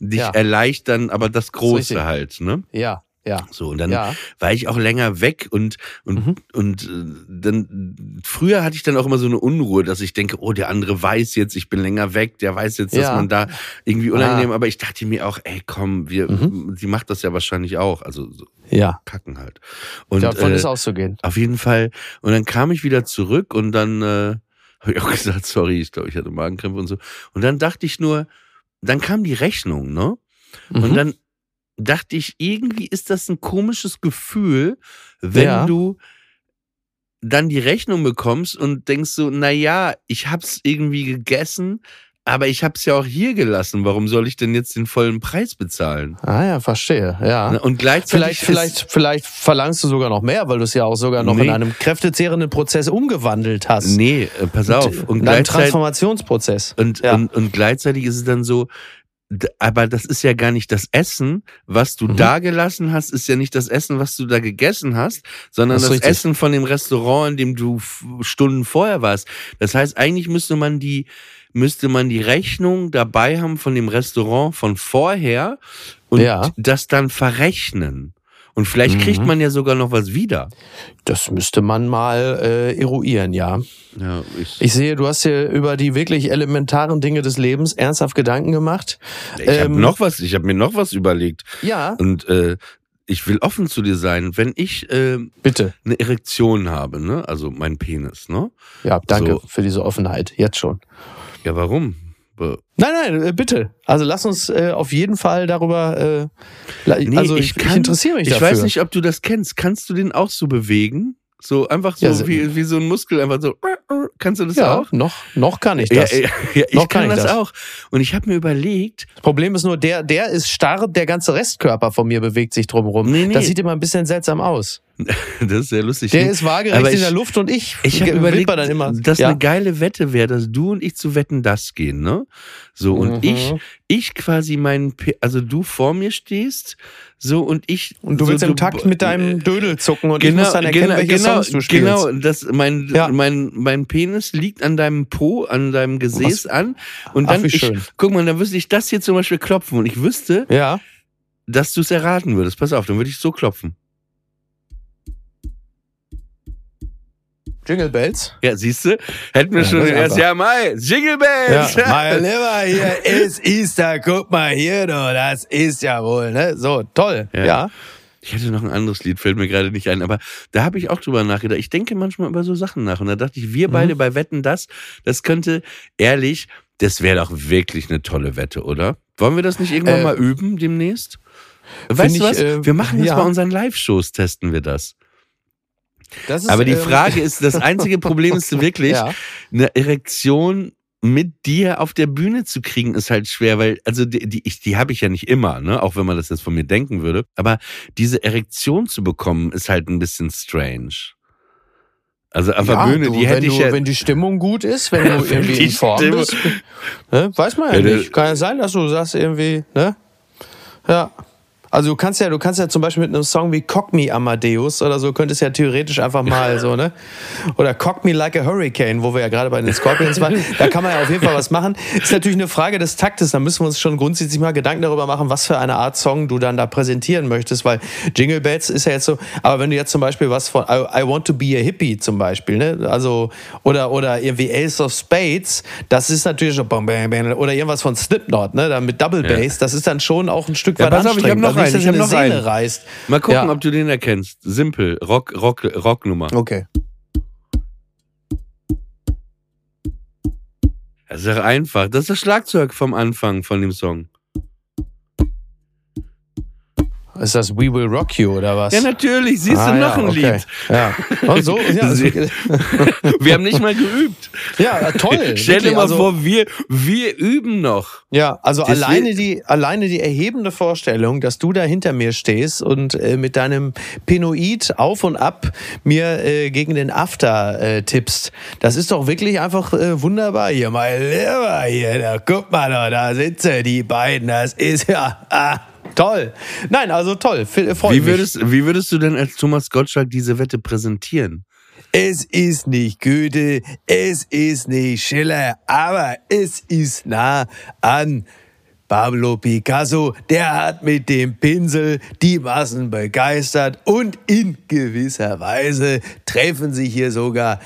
dich Ja. erleichtern, aber das Große richtig. halt, ne? Ja, ja. So, und dann Ja. war ich auch länger weg und, und, Mhm. und äh, dann, früher hatte ich dann auch immer so eine Unruhe, dass ich denke, oh, der andere weiß jetzt, ich bin länger weg, der weiß jetzt, dass Ja. man da irgendwie unangenehm, Ah. aber ich dachte mir auch, ey, komm, wir, Mhm. sie macht das ja wahrscheinlich auch, also so Ja, kacken halt. Und, davon äh, ist auszugehen. auf jeden Fall. Und dann kam ich wieder zurück und dann äh, habe ich auch gesagt, sorry, ich glaube, ich hatte Magenkrämpfe und so. Und dann dachte ich nur, dann kam die Rechnung, ne? Und Mhm. dann dachte ich, irgendwie ist das ein komisches Gefühl, wenn Ja. du dann die Rechnung bekommst und denkst so, na ja, ich hab's irgendwie gegessen, aber ich hab's ja auch hier gelassen. Warum soll ich denn jetzt den vollen Preis bezahlen? Ah ja, verstehe. Ja. Und gleichzeitig Vielleicht, vielleicht, vielleicht verlangst du sogar noch mehr, weil du es ja auch sogar noch Nee. in einem kräftezehrenden Prozess umgewandelt hast. Nee, äh, pass auf. Und einem gleichzeitig, Transformationsprozess. und, ja. und, und gleichzeitig ist es dann so, aber das ist ja gar nicht das Essen, was du Mhm. da gelassen hast, ist ja nicht das Essen, was du da gegessen hast, sondern Das das, richtig. Essen von dem Restaurant, in dem du Stunden vorher warst. Das heißt, eigentlich müsste man die, müsste man die Rechnung dabei haben von dem Restaurant von vorher und Ja. das dann verrechnen. Und vielleicht kriegt Mhm. man ja sogar noch was wieder. Das müsste man mal äh, eruieren, ja. Ja, ich, Ich sehe, du hast dir über die wirklich elementaren Dinge des Lebens ernsthaft Gedanken gemacht. ich habe ähm, noch was, ich habe mir noch was überlegt. Ja, Und äh, ich will offen zu dir sein, wenn ich äh, bitte. eine Erektion habe, ne? Also mein Penis, ne? Ja, danke So. für diese Offenheit. Jetzt schon. Ja, warum? Nein, nein, äh, bitte. Also lass uns äh, auf jeden Fall darüber. Äh, Nee, also ich, ich, interessiere mich Ich dafür. weiß nicht, ob du das kennst. Kannst du den auch so bewegen? So einfach so Ja, wie, wie so ein Muskel, einfach so. Kannst du das Ja, auch? noch, noch kann ich das. Ja, ja, ja, ich Noch kann, kann ich das, das. auch. Und ich habe mir überlegt, Das Problem ist nur, der, der ist starr, der ganze Restkörper von mir bewegt sich drumherum. Nee, nee. Das sieht immer ein bisschen seltsam aus. das ist sehr lustig. Der ist waagerecht Aber in ich- der Luft und ich, Ich überlegt, dann immer. dass ja. eine geile Wette wäre, dass du und ich zu Wetten das gehen, ne? So und Mhm. ich, ich quasi meinen, also du vor mir stehst, so und ich Und du so, willst im Takt mit deinem Dödel zucken und ich genau, muss dann erkennen, genau, welche genau, Songs du spielst. genau, das mein Ja. mein mein Penis liegt an deinem Po, an deinem Gesäß Was? an und Ach, dann wie ich, guck mal, dann wüsste ich das hier zum Beispiel klopfen und ich wüsste, Ja. dass du es erraten würdest. Pass auf, dann würde ich so klopfen. Jingle Bells. Ja, siehst du? Hätten wir Ja, schon erst, ja, Mai, Jingle Bells. Ja, mein Lieber, hier ist Easter, guck mal hier, du, das ist ja wohl, ne? So, toll. Ja. Ja. Ich hätte noch ein anderes Lied, fällt mir gerade nicht ein, aber da habe ich auch drüber nachgedacht. Ich denke manchmal über so Sachen nach und da dachte ich, wir beide bei Wetten das, das könnte, ehrlich, das wäre doch wirklich eine tolle Wette, oder? Wollen wir das nicht irgendwann Äh, mal üben demnächst? Weißt du was? äh, wir machen das ja. bei unseren Live-Shows, testen wir das. Ist, Aber die ähm, Frage ist, das einzige Problem ist wirklich, Ja. eine Erektion mit dir auf der Bühne zu kriegen, ist halt schwer, weil, also die, die, ich- die habe ich ja nicht immer, ne? Auch wenn man das jetzt von mir denken würde. Aber diese Erektion zu bekommen, ist halt ein bisschen strange. Also auf ja, der Bühne, du, die hätte ich du, ja. wenn die Stimmung gut ist, wenn du Wenn irgendwie die in Form Stimmung- bist, ne? weiß man ja, Ja, nicht. Kann ja sein, dass du sagst irgendwie, ne? Ja. Also du kannst ja, du kannst ja zum Beispiel mit einem Song wie Cock Me Amadeus oder so, könntest ja theoretisch einfach mal so, ne? Oder Cock Me Like a Hurricane, wo wir ja gerade bei den Scorpions waren. Da kann man ja auf jeden Fall was machen. Ist natürlich eine Frage des Taktes. Da müssen wir uns schon grundsätzlich mal Gedanken darüber machen, was für eine Art Song du dann da präsentieren möchtest, weil Jingle Bells ist ja jetzt so, aber wenn du jetzt zum Beispiel was von I, I Want to Be a Hippie zum Beispiel, ne? Also, oder, oder irgendwie Ace of Spades, das ist natürlich bam, oder irgendwas von Slipknot, ne? Dann mit Double Bass, das ist dann schon auch ein Stück Ja, weit hab anstrengend. Einen, dass ich hab dir noch Seele einen. reißt. Mal gucken, Ja. ob du den erkennst. Simpel, Rock, Rock, Rocknummer. Okay. Das ist doch einfach. Das ist das Schlagzeug vom Anfang von dem Song. Ist das We Will Rock You oder was? Ja, natürlich. Siehst Ah, du noch ja, ein okay. Lied. Ja. Und so, ja, Wir haben nicht mal geübt. ja toll. Stell dir mal also, vor, wir, wir üben noch. Ja, also Das alleine die, alleine die erhebende Vorstellung, dass du da hinter mir stehst und äh, mit deinem Pinoid auf und ab mir äh, gegen den After äh, tippst, das ist doch wirklich einfach äh, wunderbar. Hier, mein Lieber, hier, da, guck mal, da, da sitzen die beiden, das ist ja ah, toll. Nein, also toll, freut Wie mich. würdest, wie würdest du denn als Thomas Gottschalk diese Wette präsentieren? Es ist nicht Goethe, es ist nicht Schiller, aber es ist nah an Pablo Picasso. Der hat mit dem Pinsel die Massen begeistert und in gewisser Weise treffen sich hier sogar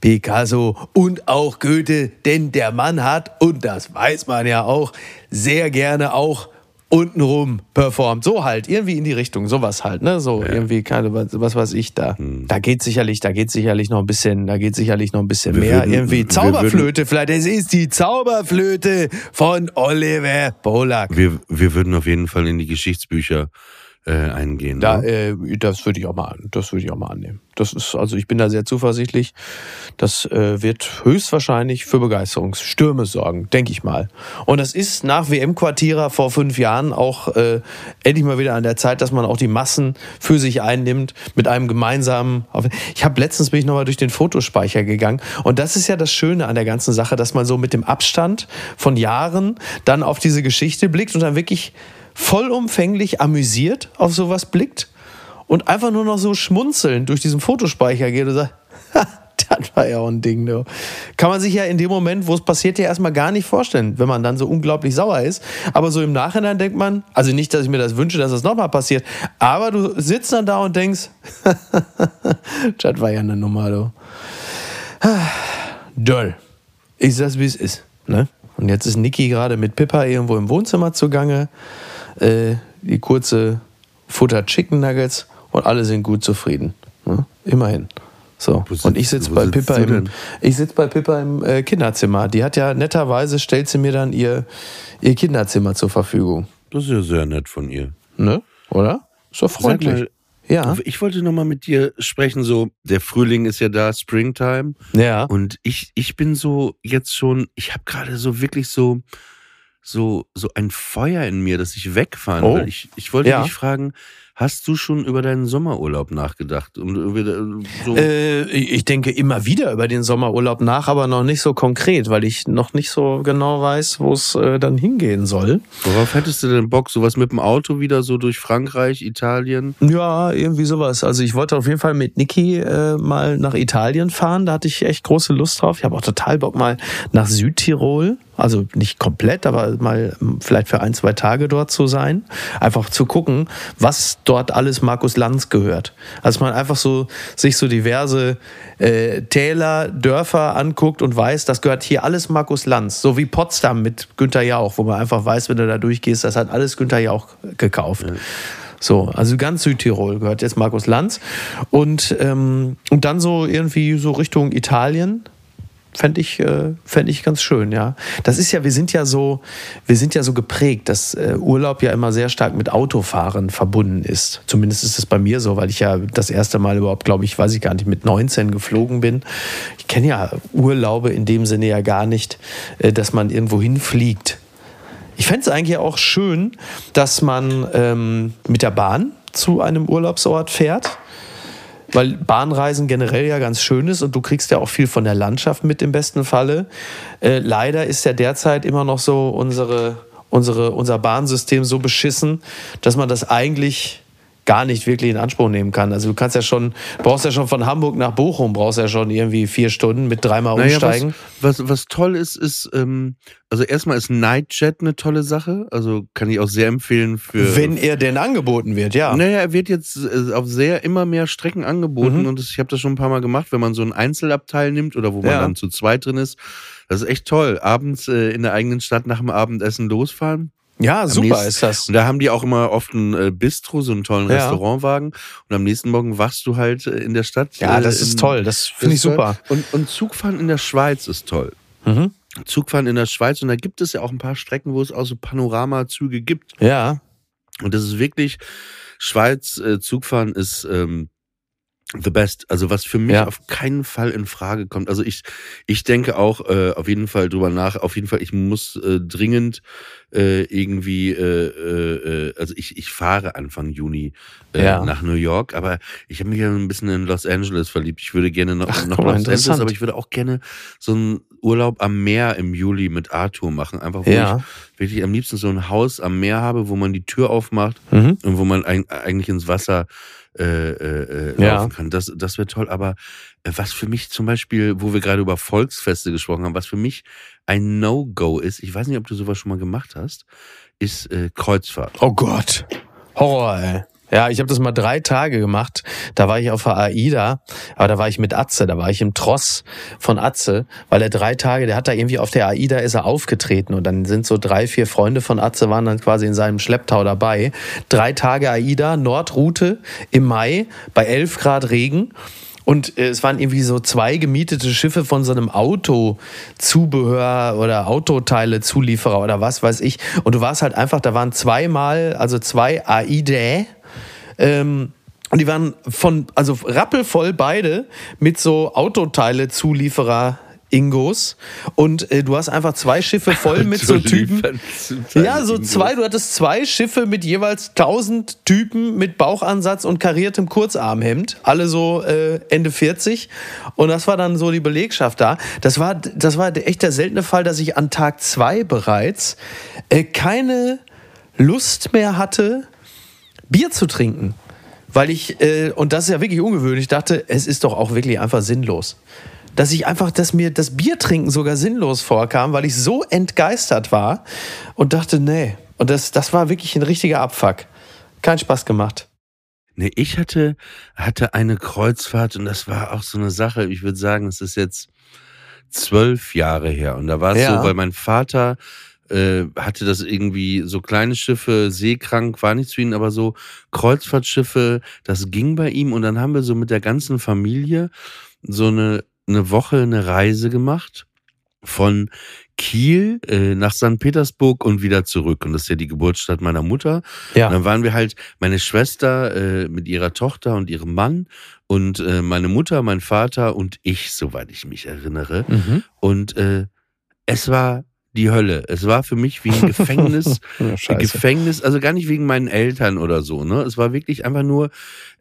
Picasso und auch Goethe, denn der Mann hat, und das weiß man ja auch, sehr gerne auch untenrum performt. So halt, irgendwie in die Richtung, sowas halt, ne? So irgendwie, keine, was, was weiß ich da. Hm. Da geht sicherlich, da geht sicherlich noch ein bisschen, da geht sicherlich noch ein bisschen Wir mehr. würden- irgendwie Zauberflöte, vielleicht. Es ist die Zauberflöte von Oliver Polak. Wir, wir würden auf jeden Fall in die Geschichtsbücher äh, eingehen. Da, ne? äh, das würde ich auch mal, das würde ich auch mal annehmen. Das ist, also ich bin da sehr zuversichtlich. Das äh, wird höchstwahrscheinlich für Begeisterungsstürme sorgen, denke ich mal. Und das ist nach WM-Quartierer vor fünf Jahren auch äh, endlich mal wieder an der Zeit, dass man auch die Massen für sich einnimmt mit einem gemeinsamen. Ich habe letztens bin ich nochmal durch den Fotospeicher gegangen und das ist ja das Schöne an der ganzen Sache, dass man so mit dem Abstand von Jahren dann auf diese Geschichte blickt und dann wirklich vollumfänglich amüsiert auf sowas blickt und einfach nur noch so schmunzelnd durch diesen Fotospeicher geht und sagt, "Ha, das war ja auch ein Ding. Du. Kann man sich ja in dem Moment, wo es passiert, ja erstmal gar nicht vorstellen, wenn man dann so unglaublich sauer ist. Aber so im Nachhinein denkt man, also nicht, dass ich mir das wünsche, dass das nochmal passiert, aber du sitzt dann da und denkst, das war ja eine Nummer, du. Doll. Ich sag's, wie es ist. Ne? Und jetzt ist Niki gerade mit Pippa irgendwo im Wohnzimmer zugange. Äh, die kurze Futter Chicken Nuggets und alle sind gut zufrieden. Ne? Immerhin. So. Sitzt- und ich sitze bei sitzt Pippa im, ich sitz bei Pippa im äh, Kinderzimmer. Die hat ja netterweise, stellt sie mir dann ihr, ihr Kinderzimmer zur Verfügung. Das ist ja sehr nett von ihr. Ne? Oder? Ist doch freundlich. mal, ja. Ich wollte noch mal mit dir sprechen. So, der Frühling ist ja da, Springtime. Ja. Und ich, ich bin so jetzt schon, ich habe gerade so wirklich so, so, so ein Feuer in mir, dass ich wegfahren Oh. will. Ich, ich wollte Ja. dich fragen, hast du schon über deinen Sommerurlaub nachgedacht? Und so, Äh, ich denke immer wieder über den Sommerurlaub nach, aber noch nicht so konkret, weil ich noch nicht so genau weiß, wo es äh, dann hingehen soll. worauf hättest du denn Bock? Sowas mit dem Auto wieder so durch Frankreich, Italien? Ja, irgendwie sowas. Also ich wollte auf jeden Fall mit Niki äh, mal nach Italien fahren. Da hatte ich echt große Lust drauf. Ich habe auch total Bock mal nach Südtirol. Also nicht komplett, aber mal vielleicht für ein, zwei Tage dort zu sein. Einfach zu gucken, was dort alles Markus Lanz gehört. Also man einfach so sich so diverse äh, Täler, Dörfer anguckt und weiß, das gehört hier alles Markus Lanz. So wie Potsdam mit Günter Jauch, wo man einfach weiß, wenn du da durchgehst, das hat alles Günter Jauch gekauft. So, also ganz Südtirol gehört jetzt Markus Lanz. Und, ähm, und dann so irgendwie so Richtung Italien. Fände ich, äh, fänd ich ganz schön, ja. Das ist ja, wir sind ja so, wir sind ja so geprägt, dass äh, Urlaub ja immer sehr stark mit Autofahren verbunden ist. Zumindest ist es bei mir so, weil ich ja das erste Mal überhaupt, glaube ich, weiß ich gar nicht, mit 19 geflogen bin. Ich kenne ja Urlaube in dem Sinne ja gar nicht, äh, dass man irgendwo hinfliegt. Ich fände es eigentlich auch schön, dass man ähm, mit der Bahn zu einem Urlaubsort fährt. Weil Bahnreisen generell ja ganz schön ist und du kriegst ja auch viel von der Landschaft mit im besten Falle. Äh, leider ist ja derzeit immer noch so unsere, unsere, unser Bahnsystem so beschissen, dass man das eigentlich gar nicht wirklich in Anspruch nehmen kann. Also du kannst ja schon, brauchst ja schon von Hamburg nach Bochum, brauchst ja schon irgendwie vier Stunden mit dreimal umsteigen. was, was, was toll ist, ist, ähm, also erstmal ist Nightjet eine tolle Sache. Also kann ich auch sehr empfehlen für. Wenn er denn angeboten wird, ja. Naja, er wird jetzt äh, auf sehr immer mehr Strecken angeboten Mhm. und ich habe das schon ein paar Mal gemacht, wenn man so einen Einzelabteil nimmt oder wo man Ja. dann zu zweit drin ist. Das ist echt toll. Abends äh, in der eigenen Stadt nach dem Abendessen losfahren. Ja, Am super nächsten- ist das. Und da haben die auch immer oft ein äh, Bistro, so einen tollen Ja. Restaurantwagen. Und am nächsten Morgen wachst du halt äh, in der Stadt. Ja, äh, das ist in- toll. Das finde ich ist super. Und, und Zugfahren in der Schweiz ist toll. Mhm. Zugfahren in der Schweiz und da gibt es ja auch ein paar Strecken, wo es auch so Panoramazüge gibt. Ja. Und das ist wirklich, Schweiz äh, Zugfahren ist ähm, the best. Also was für mich Ja. auf keinen Fall in Frage kommt. Also ich, ich denke auch äh, auf jeden Fall drüber nach. Auf jeden Fall, ich muss äh, dringend äh, irgendwie, äh, äh, also ich, ich fahre Anfang Juni äh, Ja. nach New York, aber ich habe mich ja ein bisschen in Los Angeles verliebt. Ich würde gerne noch, Ach, noch mal, Los Angeles, aber ich würde auch gerne so einen Urlaub am Meer im Juli mit Arthur machen. Einfach wo Ja. ich wirklich am liebsten so ein Haus am Meer habe, wo man die Tür aufmacht Mhm. und wo man eig- eigentlich ins Wasser äh, äh, äh, Ja. laufen kann. Das, das wäre toll. Aber äh, was für mich zum Beispiel, wo wir gerade über Volksfeste gesprochen haben, was für mich ein No-Go ist, ich weiß nicht, ob du sowas schon mal gemacht hast, ist äh, Kreuzfahrt. Oh Gott. Horror, ey. Ja, ich habe das mal drei Tage gemacht. Da war ich auf der AIDA, aber da war ich mit Atze, da war ich im Tross von Atze, weil er drei Tage, der hat da irgendwie auf der AIDA ist er aufgetreten und dann sind so drei, vier Freunde von Atze waren dann quasi in seinem Schlepptau dabei. Drei Tage AIDA, Nordroute im Mai bei 11 Grad Regen. Und äh, es waren irgendwie so zwei gemietete Schiffe von so einem Autozubehör oder Autoteile-Zulieferer oder was weiß ich. Und du warst halt einfach, da waren zweimal, also zwei AIDA. Ähm, und die waren von, also rappelvoll beide mit so Autoteile-Zulieferer. Ingos und äh, du hast einfach zwei Schiffe voll mit so Typen. Ja, so zwei, du hattest zwei Schiffe mit jeweils 1000 Typen mit Bauchansatz und kariertem Kurzarmhemd, alle so äh, Ende 40 und das war dann so die Belegschaft da. Das war das war echt der seltene Fall, dass ich an Tag zwei bereits äh, keine Lust mehr hatte, Bier zu trinken. Weil ich, äh, und das ist ja wirklich ungewöhnlich, dachte, es ist doch auch wirklich einfach sinnlos dass ich einfach, dass mir das Biertrinken sogar sinnlos vorkam, weil ich so entgeistert war und dachte, nee. Und das, das war wirklich ein richtiger Abfuck. Kein Spaß gemacht. Nee, ich hatte, hatte eine Kreuzfahrt und das war auch so eine Sache, ich würde sagen, es ist jetzt zwölf Jahre her. Und da war es Ja. so, weil mein Vater äh, hatte das irgendwie so kleine Schiffe, seekrank, war nichts für ihn, aber so Kreuzfahrtschiffe, das ging bei ihm. Und dann haben wir so mit der ganzen Familie so eine, eine Woche eine Reise gemacht von Kiel äh, nach St. Petersburg und wieder zurück. Und das ist ja die Geburtsstadt meiner Mutter. Ja. Und dann waren wir halt meine Schwester äh, mit ihrer Tochter und ihrem Mann und äh, meine Mutter, mein Vater und ich, soweit ich mich erinnere. Mhm. Und äh, es war die Hölle. Es war für mich wie ein Gefängnis. Ja. Gefängnis, also gar nicht wegen meinen Eltern oder so, ne? Es war wirklich einfach nur,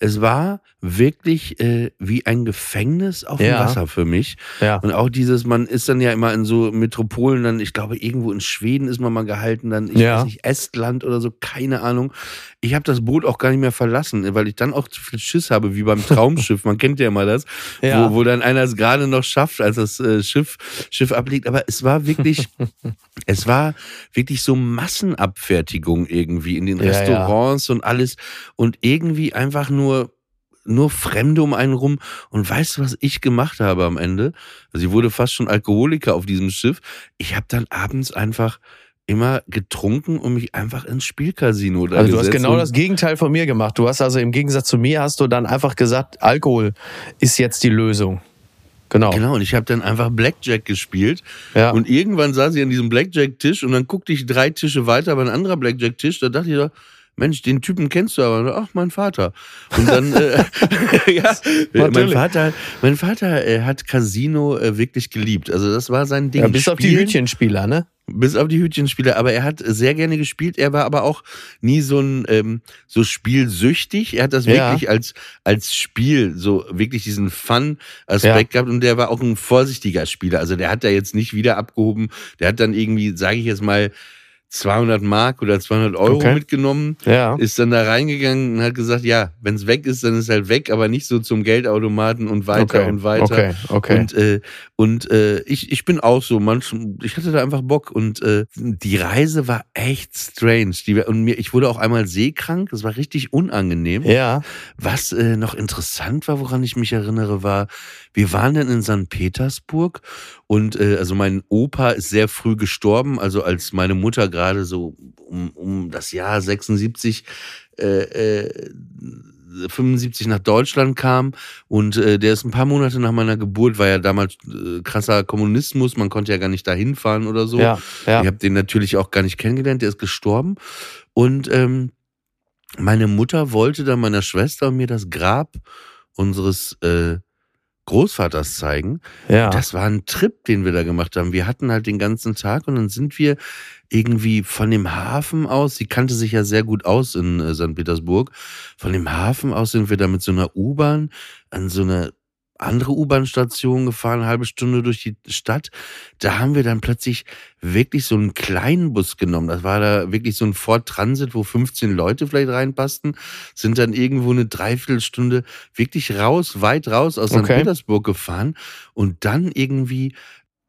es war wirklich äh, wie ein Gefängnis auf dem Ja. Wasser für mich. Ja. Und auch dieses, man ist dann ja immer in so Metropolen, dann, ich glaube, irgendwo in Schweden ist man mal gehalten, dann, ich Ja. weiß nicht, Estland oder so, keine Ahnung. Ich habe das Boot auch gar nicht mehr verlassen, weil ich dann auch zu viel Schiss habe, wie beim Traumschiff. Man kennt ja immer das, wo, wo dann einer es gerade noch schafft, als das äh, Schiff, Schiff abliegt. Aber es war wirklich, es war wirklich so Massenabfertigung irgendwie in den. Restaurants und alles und irgendwie einfach nur nur Fremde um einen rum. Und weißt du, was ich gemacht habe am Ende? Also ich wurde fast schon Alkoholiker auf diesem Schiff. Ich habe dann abends einfach immer getrunken und mich einfach ins Spielcasino da Also du hast genau das Gegenteil von mir gemacht. Du hast also im Gegensatz zu mir hast du dann einfach gesagt, Alkohol ist jetzt die Lösung. Genau. Genau, und ich habe dann einfach Blackjack gespielt. Ja. Und irgendwann saß ich an diesem Blackjack-Tisch und dann guckte ich drei Tische weiter bei einem anderen Blackjack-Tisch. Da dachte ich doch, Mensch, den Typen kennst du aber. Ach, mein Vater. Und dann, äh, ja, mein. Vater, mein Vater äh, hat Casino äh, wirklich geliebt. Also das war sein Ding. ja, bis auf die Spielen- Hütchenspieler, ne? Bis auf die Hütchenspieler, aber er hat sehr gerne gespielt. Er war aber auch nie so ein ähm, so spielsüchtig. Er hat das Ja. wirklich als als Spiel so wirklich diesen Fun-Aspekt gehabt und der war auch ein vorsichtiger Spieler. Also der hat da jetzt nicht wieder abgehoben. Der hat dann irgendwie, sage ich jetzt mal, 200 Mark oder 200 Euro Okay. mitgenommen, Ja. ist dann da reingegangen und hat gesagt, ja, wenn es weg ist, dann ist halt weg, aber nicht so zum Geldautomaten und weiter okay. und weiter. Okay, okay. Und, äh, und äh, ich, ich bin auch so, manch, ich hatte da einfach Bock und äh, die Reise war echt strange. Die, und mir, ich wurde auch einmal seekrank, das war richtig unangenehm. ja. Was äh, noch interessant war, woran ich mich erinnere, war, wir waren dann in St. Petersburg und äh, also mein Opa ist sehr früh gestorben, also als meine Mutter gerade so um, um das Jahr 76 äh, äh, 75 nach Deutschland kam und äh, der ist ein paar Monate nach meiner Geburt, war ja damals äh, krasser Kommunismus, man konnte ja gar nicht dahin fahren oder so. Ja, ja. Ich habe den natürlich auch gar nicht kennengelernt, der ist gestorben. Und ähm, meine Mutter wollte dann meiner Schwester und mir das Grab unseres äh, Großvaters zeigen. ja. Das war ein Trip, den wir da gemacht haben. Wir hatten halt den ganzen Tag und dann sind wir irgendwie von dem Hafen aus, sie kannte sich ja sehr gut aus in äh, St. Petersburg, von dem Hafen aus sind wir da mit so einer U-Bahn an so eine andere U-Bahn-Station gefahren, eine halbe Stunde durch die Stadt. Da haben wir dann plötzlich wirklich so einen kleinen Bus genommen. Das war da wirklich so ein Ford Transit, wo 15 Leute vielleicht reinpassten, sind dann irgendwo eine Dreiviertelstunde wirklich raus, weit raus aus St. Okay. Petersburg gefahren und dann irgendwie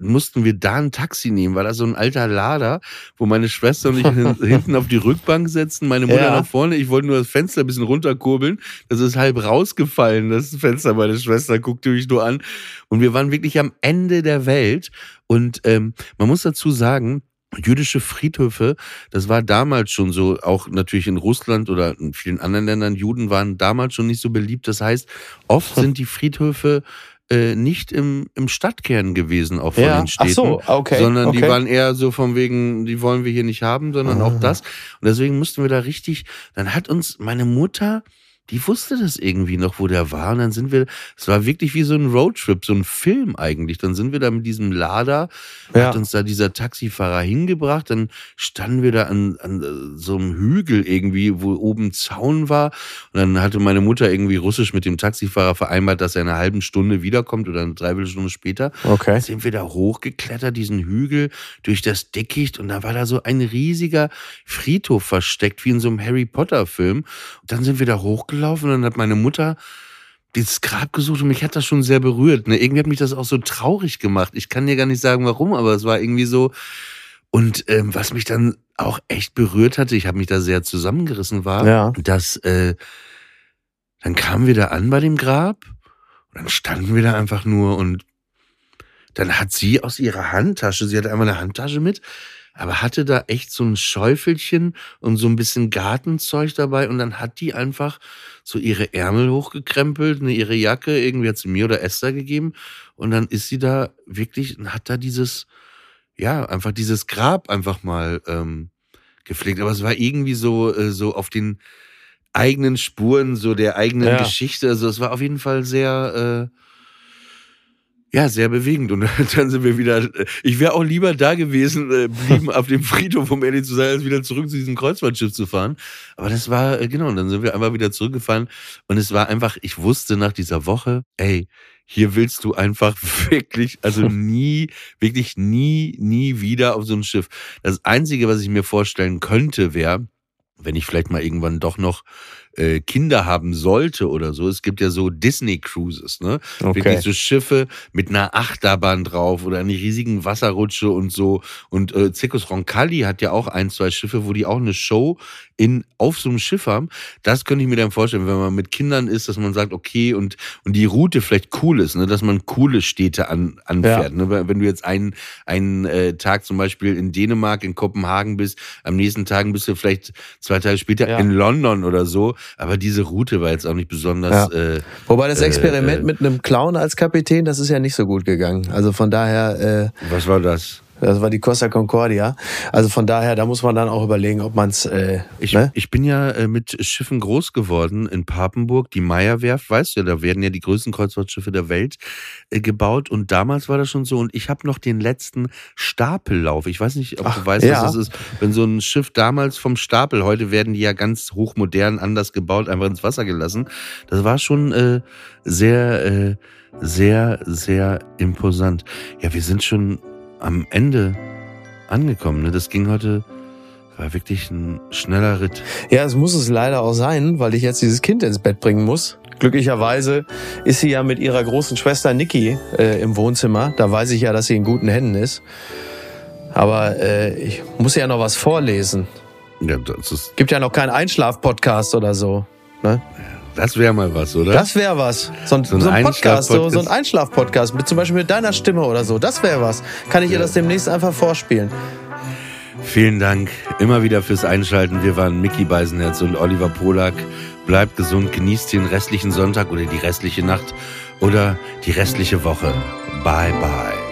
mussten wir da ein Taxi nehmen, war da so ein alter Lader, wo meine Schwester und ich hin, hinten auf die Rückbank setzten, meine Mutter Ja. nach vorne. Ich wollte nur das Fenster ein bisschen runterkurbeln. Das ist halb rausgefallen, das Fenster. Meine Schwester guckte mich nur an. Und wir waren wirklich am Ende der Welt. Und ähm, man muss dazu sagen, jüdische Friedhöfe, das war damals schon so, auch natürlich in Russland oder in vielen anderen Ländern, Juden waren damals schon nicht so beliebt. Das heißt, oft sind die Friedhöfe äh, nicht im, im Stadtkern gewesen, auch von Ja. den Städten. Ach so, okay, Sondern die okay. waren eher so von wegen, die wollen wir hier nicht haben, sondern auch das. Und deswegen mussten wir da richtig, dann hat uns meine Mutter, die wusste das irgendwie noch, wo der war. Und dann sind wir, es war wirklich wie so ein Roadtrip, so ein Film eigentlich. Dann sind wir da mit diesem Lader, Ja. hat uns da dieser Taxifahrer hingebracht. Dann standen wir da an, an äh, so einem Hügel irgendwie, wo oben Zaun war. Und dann hatte meine Mutter irgendwie russisch mit dem Taxifahrer vereinbart, dass er in einer halben Stunde wiederkommt oder eine Dreiviertelstunde später. Okay. Sind wir da hochgeklettert, diesen Hügel durch das Dickicht und da war da so ein riesiger Friedhof versteckt, wie in so einem Harry Potter Film. Und dann sind wir da hochgelaufen und dann hat meine Mutter dieses Grab gesucht und mich hat das schon sehr berührt. Ne? Irgendwie hat mich das auch so traurig gemacht. Ich kann dir gar nicht sagen, warum, aber es war irgendwie so. Und ähm, was mich dann auch echt berührt hatte, ich habe mich da sehr zusammengerissen, war, Ja. dass äh, dann kamen wir da an bei dem Grab und dann standen wir da einfach nur und dann hat sie aus ihrer Handtasche, sie hatte einmal eine Handtasche mit, aber hatte da echt so ein Schäufelchen und so ein bisschen Gartenzeug dabei und dann hat die einfach so ihre Ärmel hochgekrempelt, ne, ihre Jacke, irgendwie hat sie mir oder Esther gegeben und dann ist sie da wirklich und hat da dieses, ja, einfach dieses Grab einfach mal ähm, gepflegt. Aber es war irgendwie so, äh, so auf den eigenen Spuren, so der eigenen Ja. Geschichte. Also es war auf jeden Fall sehr, äh, ja, sehr bewegend. Und dann sind wir wieder, ich wäre auch lieber da gewesen, äh, blieben auf dem Friedhof, um ehrlich zu sein, als wieder zurück zu diesem Kreuzfahrtschiff zu fahren. Aber das war, äh, genau, und dann sind wir einfach wieder zurückgefahren. Und es war einfach, ich wusste nach dieser Woche, ey, hier willst du einfach wirklich, also nie, wirklich nie, nie wieder auf so ein Schiff. Das Einzige, was ich mir vorstellen könnte, wäre, wenn ich vielleicht mal irgendwann doch noch äh, Kinder haben sollte oder so. Es gibt ja so Disney Cruises, ne? Okay. Wirklich so Schiffe mit einer Achterbahn drauf oder einer riesigen Wasserrutsche und so. Und äh, Circus Roncalli hat ja auch ein, zwei Schiffe, wo die auch eine Show in auf so einem Schiff haben. Das könnte ich mir dann vorstellen, wenn man mit Kindern ist, dass man sagt, okay, und, und die Route vielleicht cool ist, ne? dass man coole Städte an, anfährt. Ne? Wenn du jetzt einen, einen äh, Tag zum Beispiel in Dänemark, in Kopenhagen bist, am nächsten Tag bist du vielleicht zwei Tage später Ja. in London oder so. Aber diese Route war jetzt auch nicht besonders. Ja. Äh, Wobei das Äh, Experiment äh. mit einem Clown als Kapitän, das ist ja nicht so gut gegangen. Also von daher, äh, was war das? Das war die Costa Concordia. Also von daher, da muss man dann auch überlegen, ob man es, äh, Ich, ne? ich bin ja äh, mit Schiffen groß geworden in Papenburg, die Meierwerft, weißt du, da werden ja die größten Kreuzfahrtschiffe der Welt äh, gebaut und damals war das schon so und ich habe noch den letzten Stapellauf. Ich weiß nicht, ob Ach, du weißt, ja. was das ist. Wenn so ein Schiff damals vom Stapel, heute werden die ja ganz hochmodern anders gebaut, einfach ins Wasser gelassen. Das war schon äh, sehr, äh, sehr, sehr imposant. Ja, wir sind schon am Ende angekommen. Ne? Das ging heute, war wirklich ein schneller Ritt. Ja, es muss es leider auch sein, weil ich jetzt dieses Kind ins Bett bringen muss. Glücklicherweise ist sie ja mit ihrer großen Schwester Niki äh, im Wohnzimmer. Da weiß ich ja, dass sie in guten Händen ist. Aber äh, ich muss ja noch was vorlesen. Ja, das ist, Gibt ja noch keinen Einschlaf-Podcast oder so. Ne? Das wäre mal was, oder? Das wäre was. So ein, So so ein ein Podcast, so, so ein Einschlaf-Podcast. Mit zum Beispiel mit deiner Stimme oder so. Das wäre was. Kann ich ihr das demnächst einfach vorspielen? Vielen Dank immer wieder fürs Einschalten. Wir waren Mickey Beisenherz und Oliver Polak. Bleibt gesund, genießt den restlichen Sonntag oder die restliche Nacht oder die restliche Woche. Bye, bye.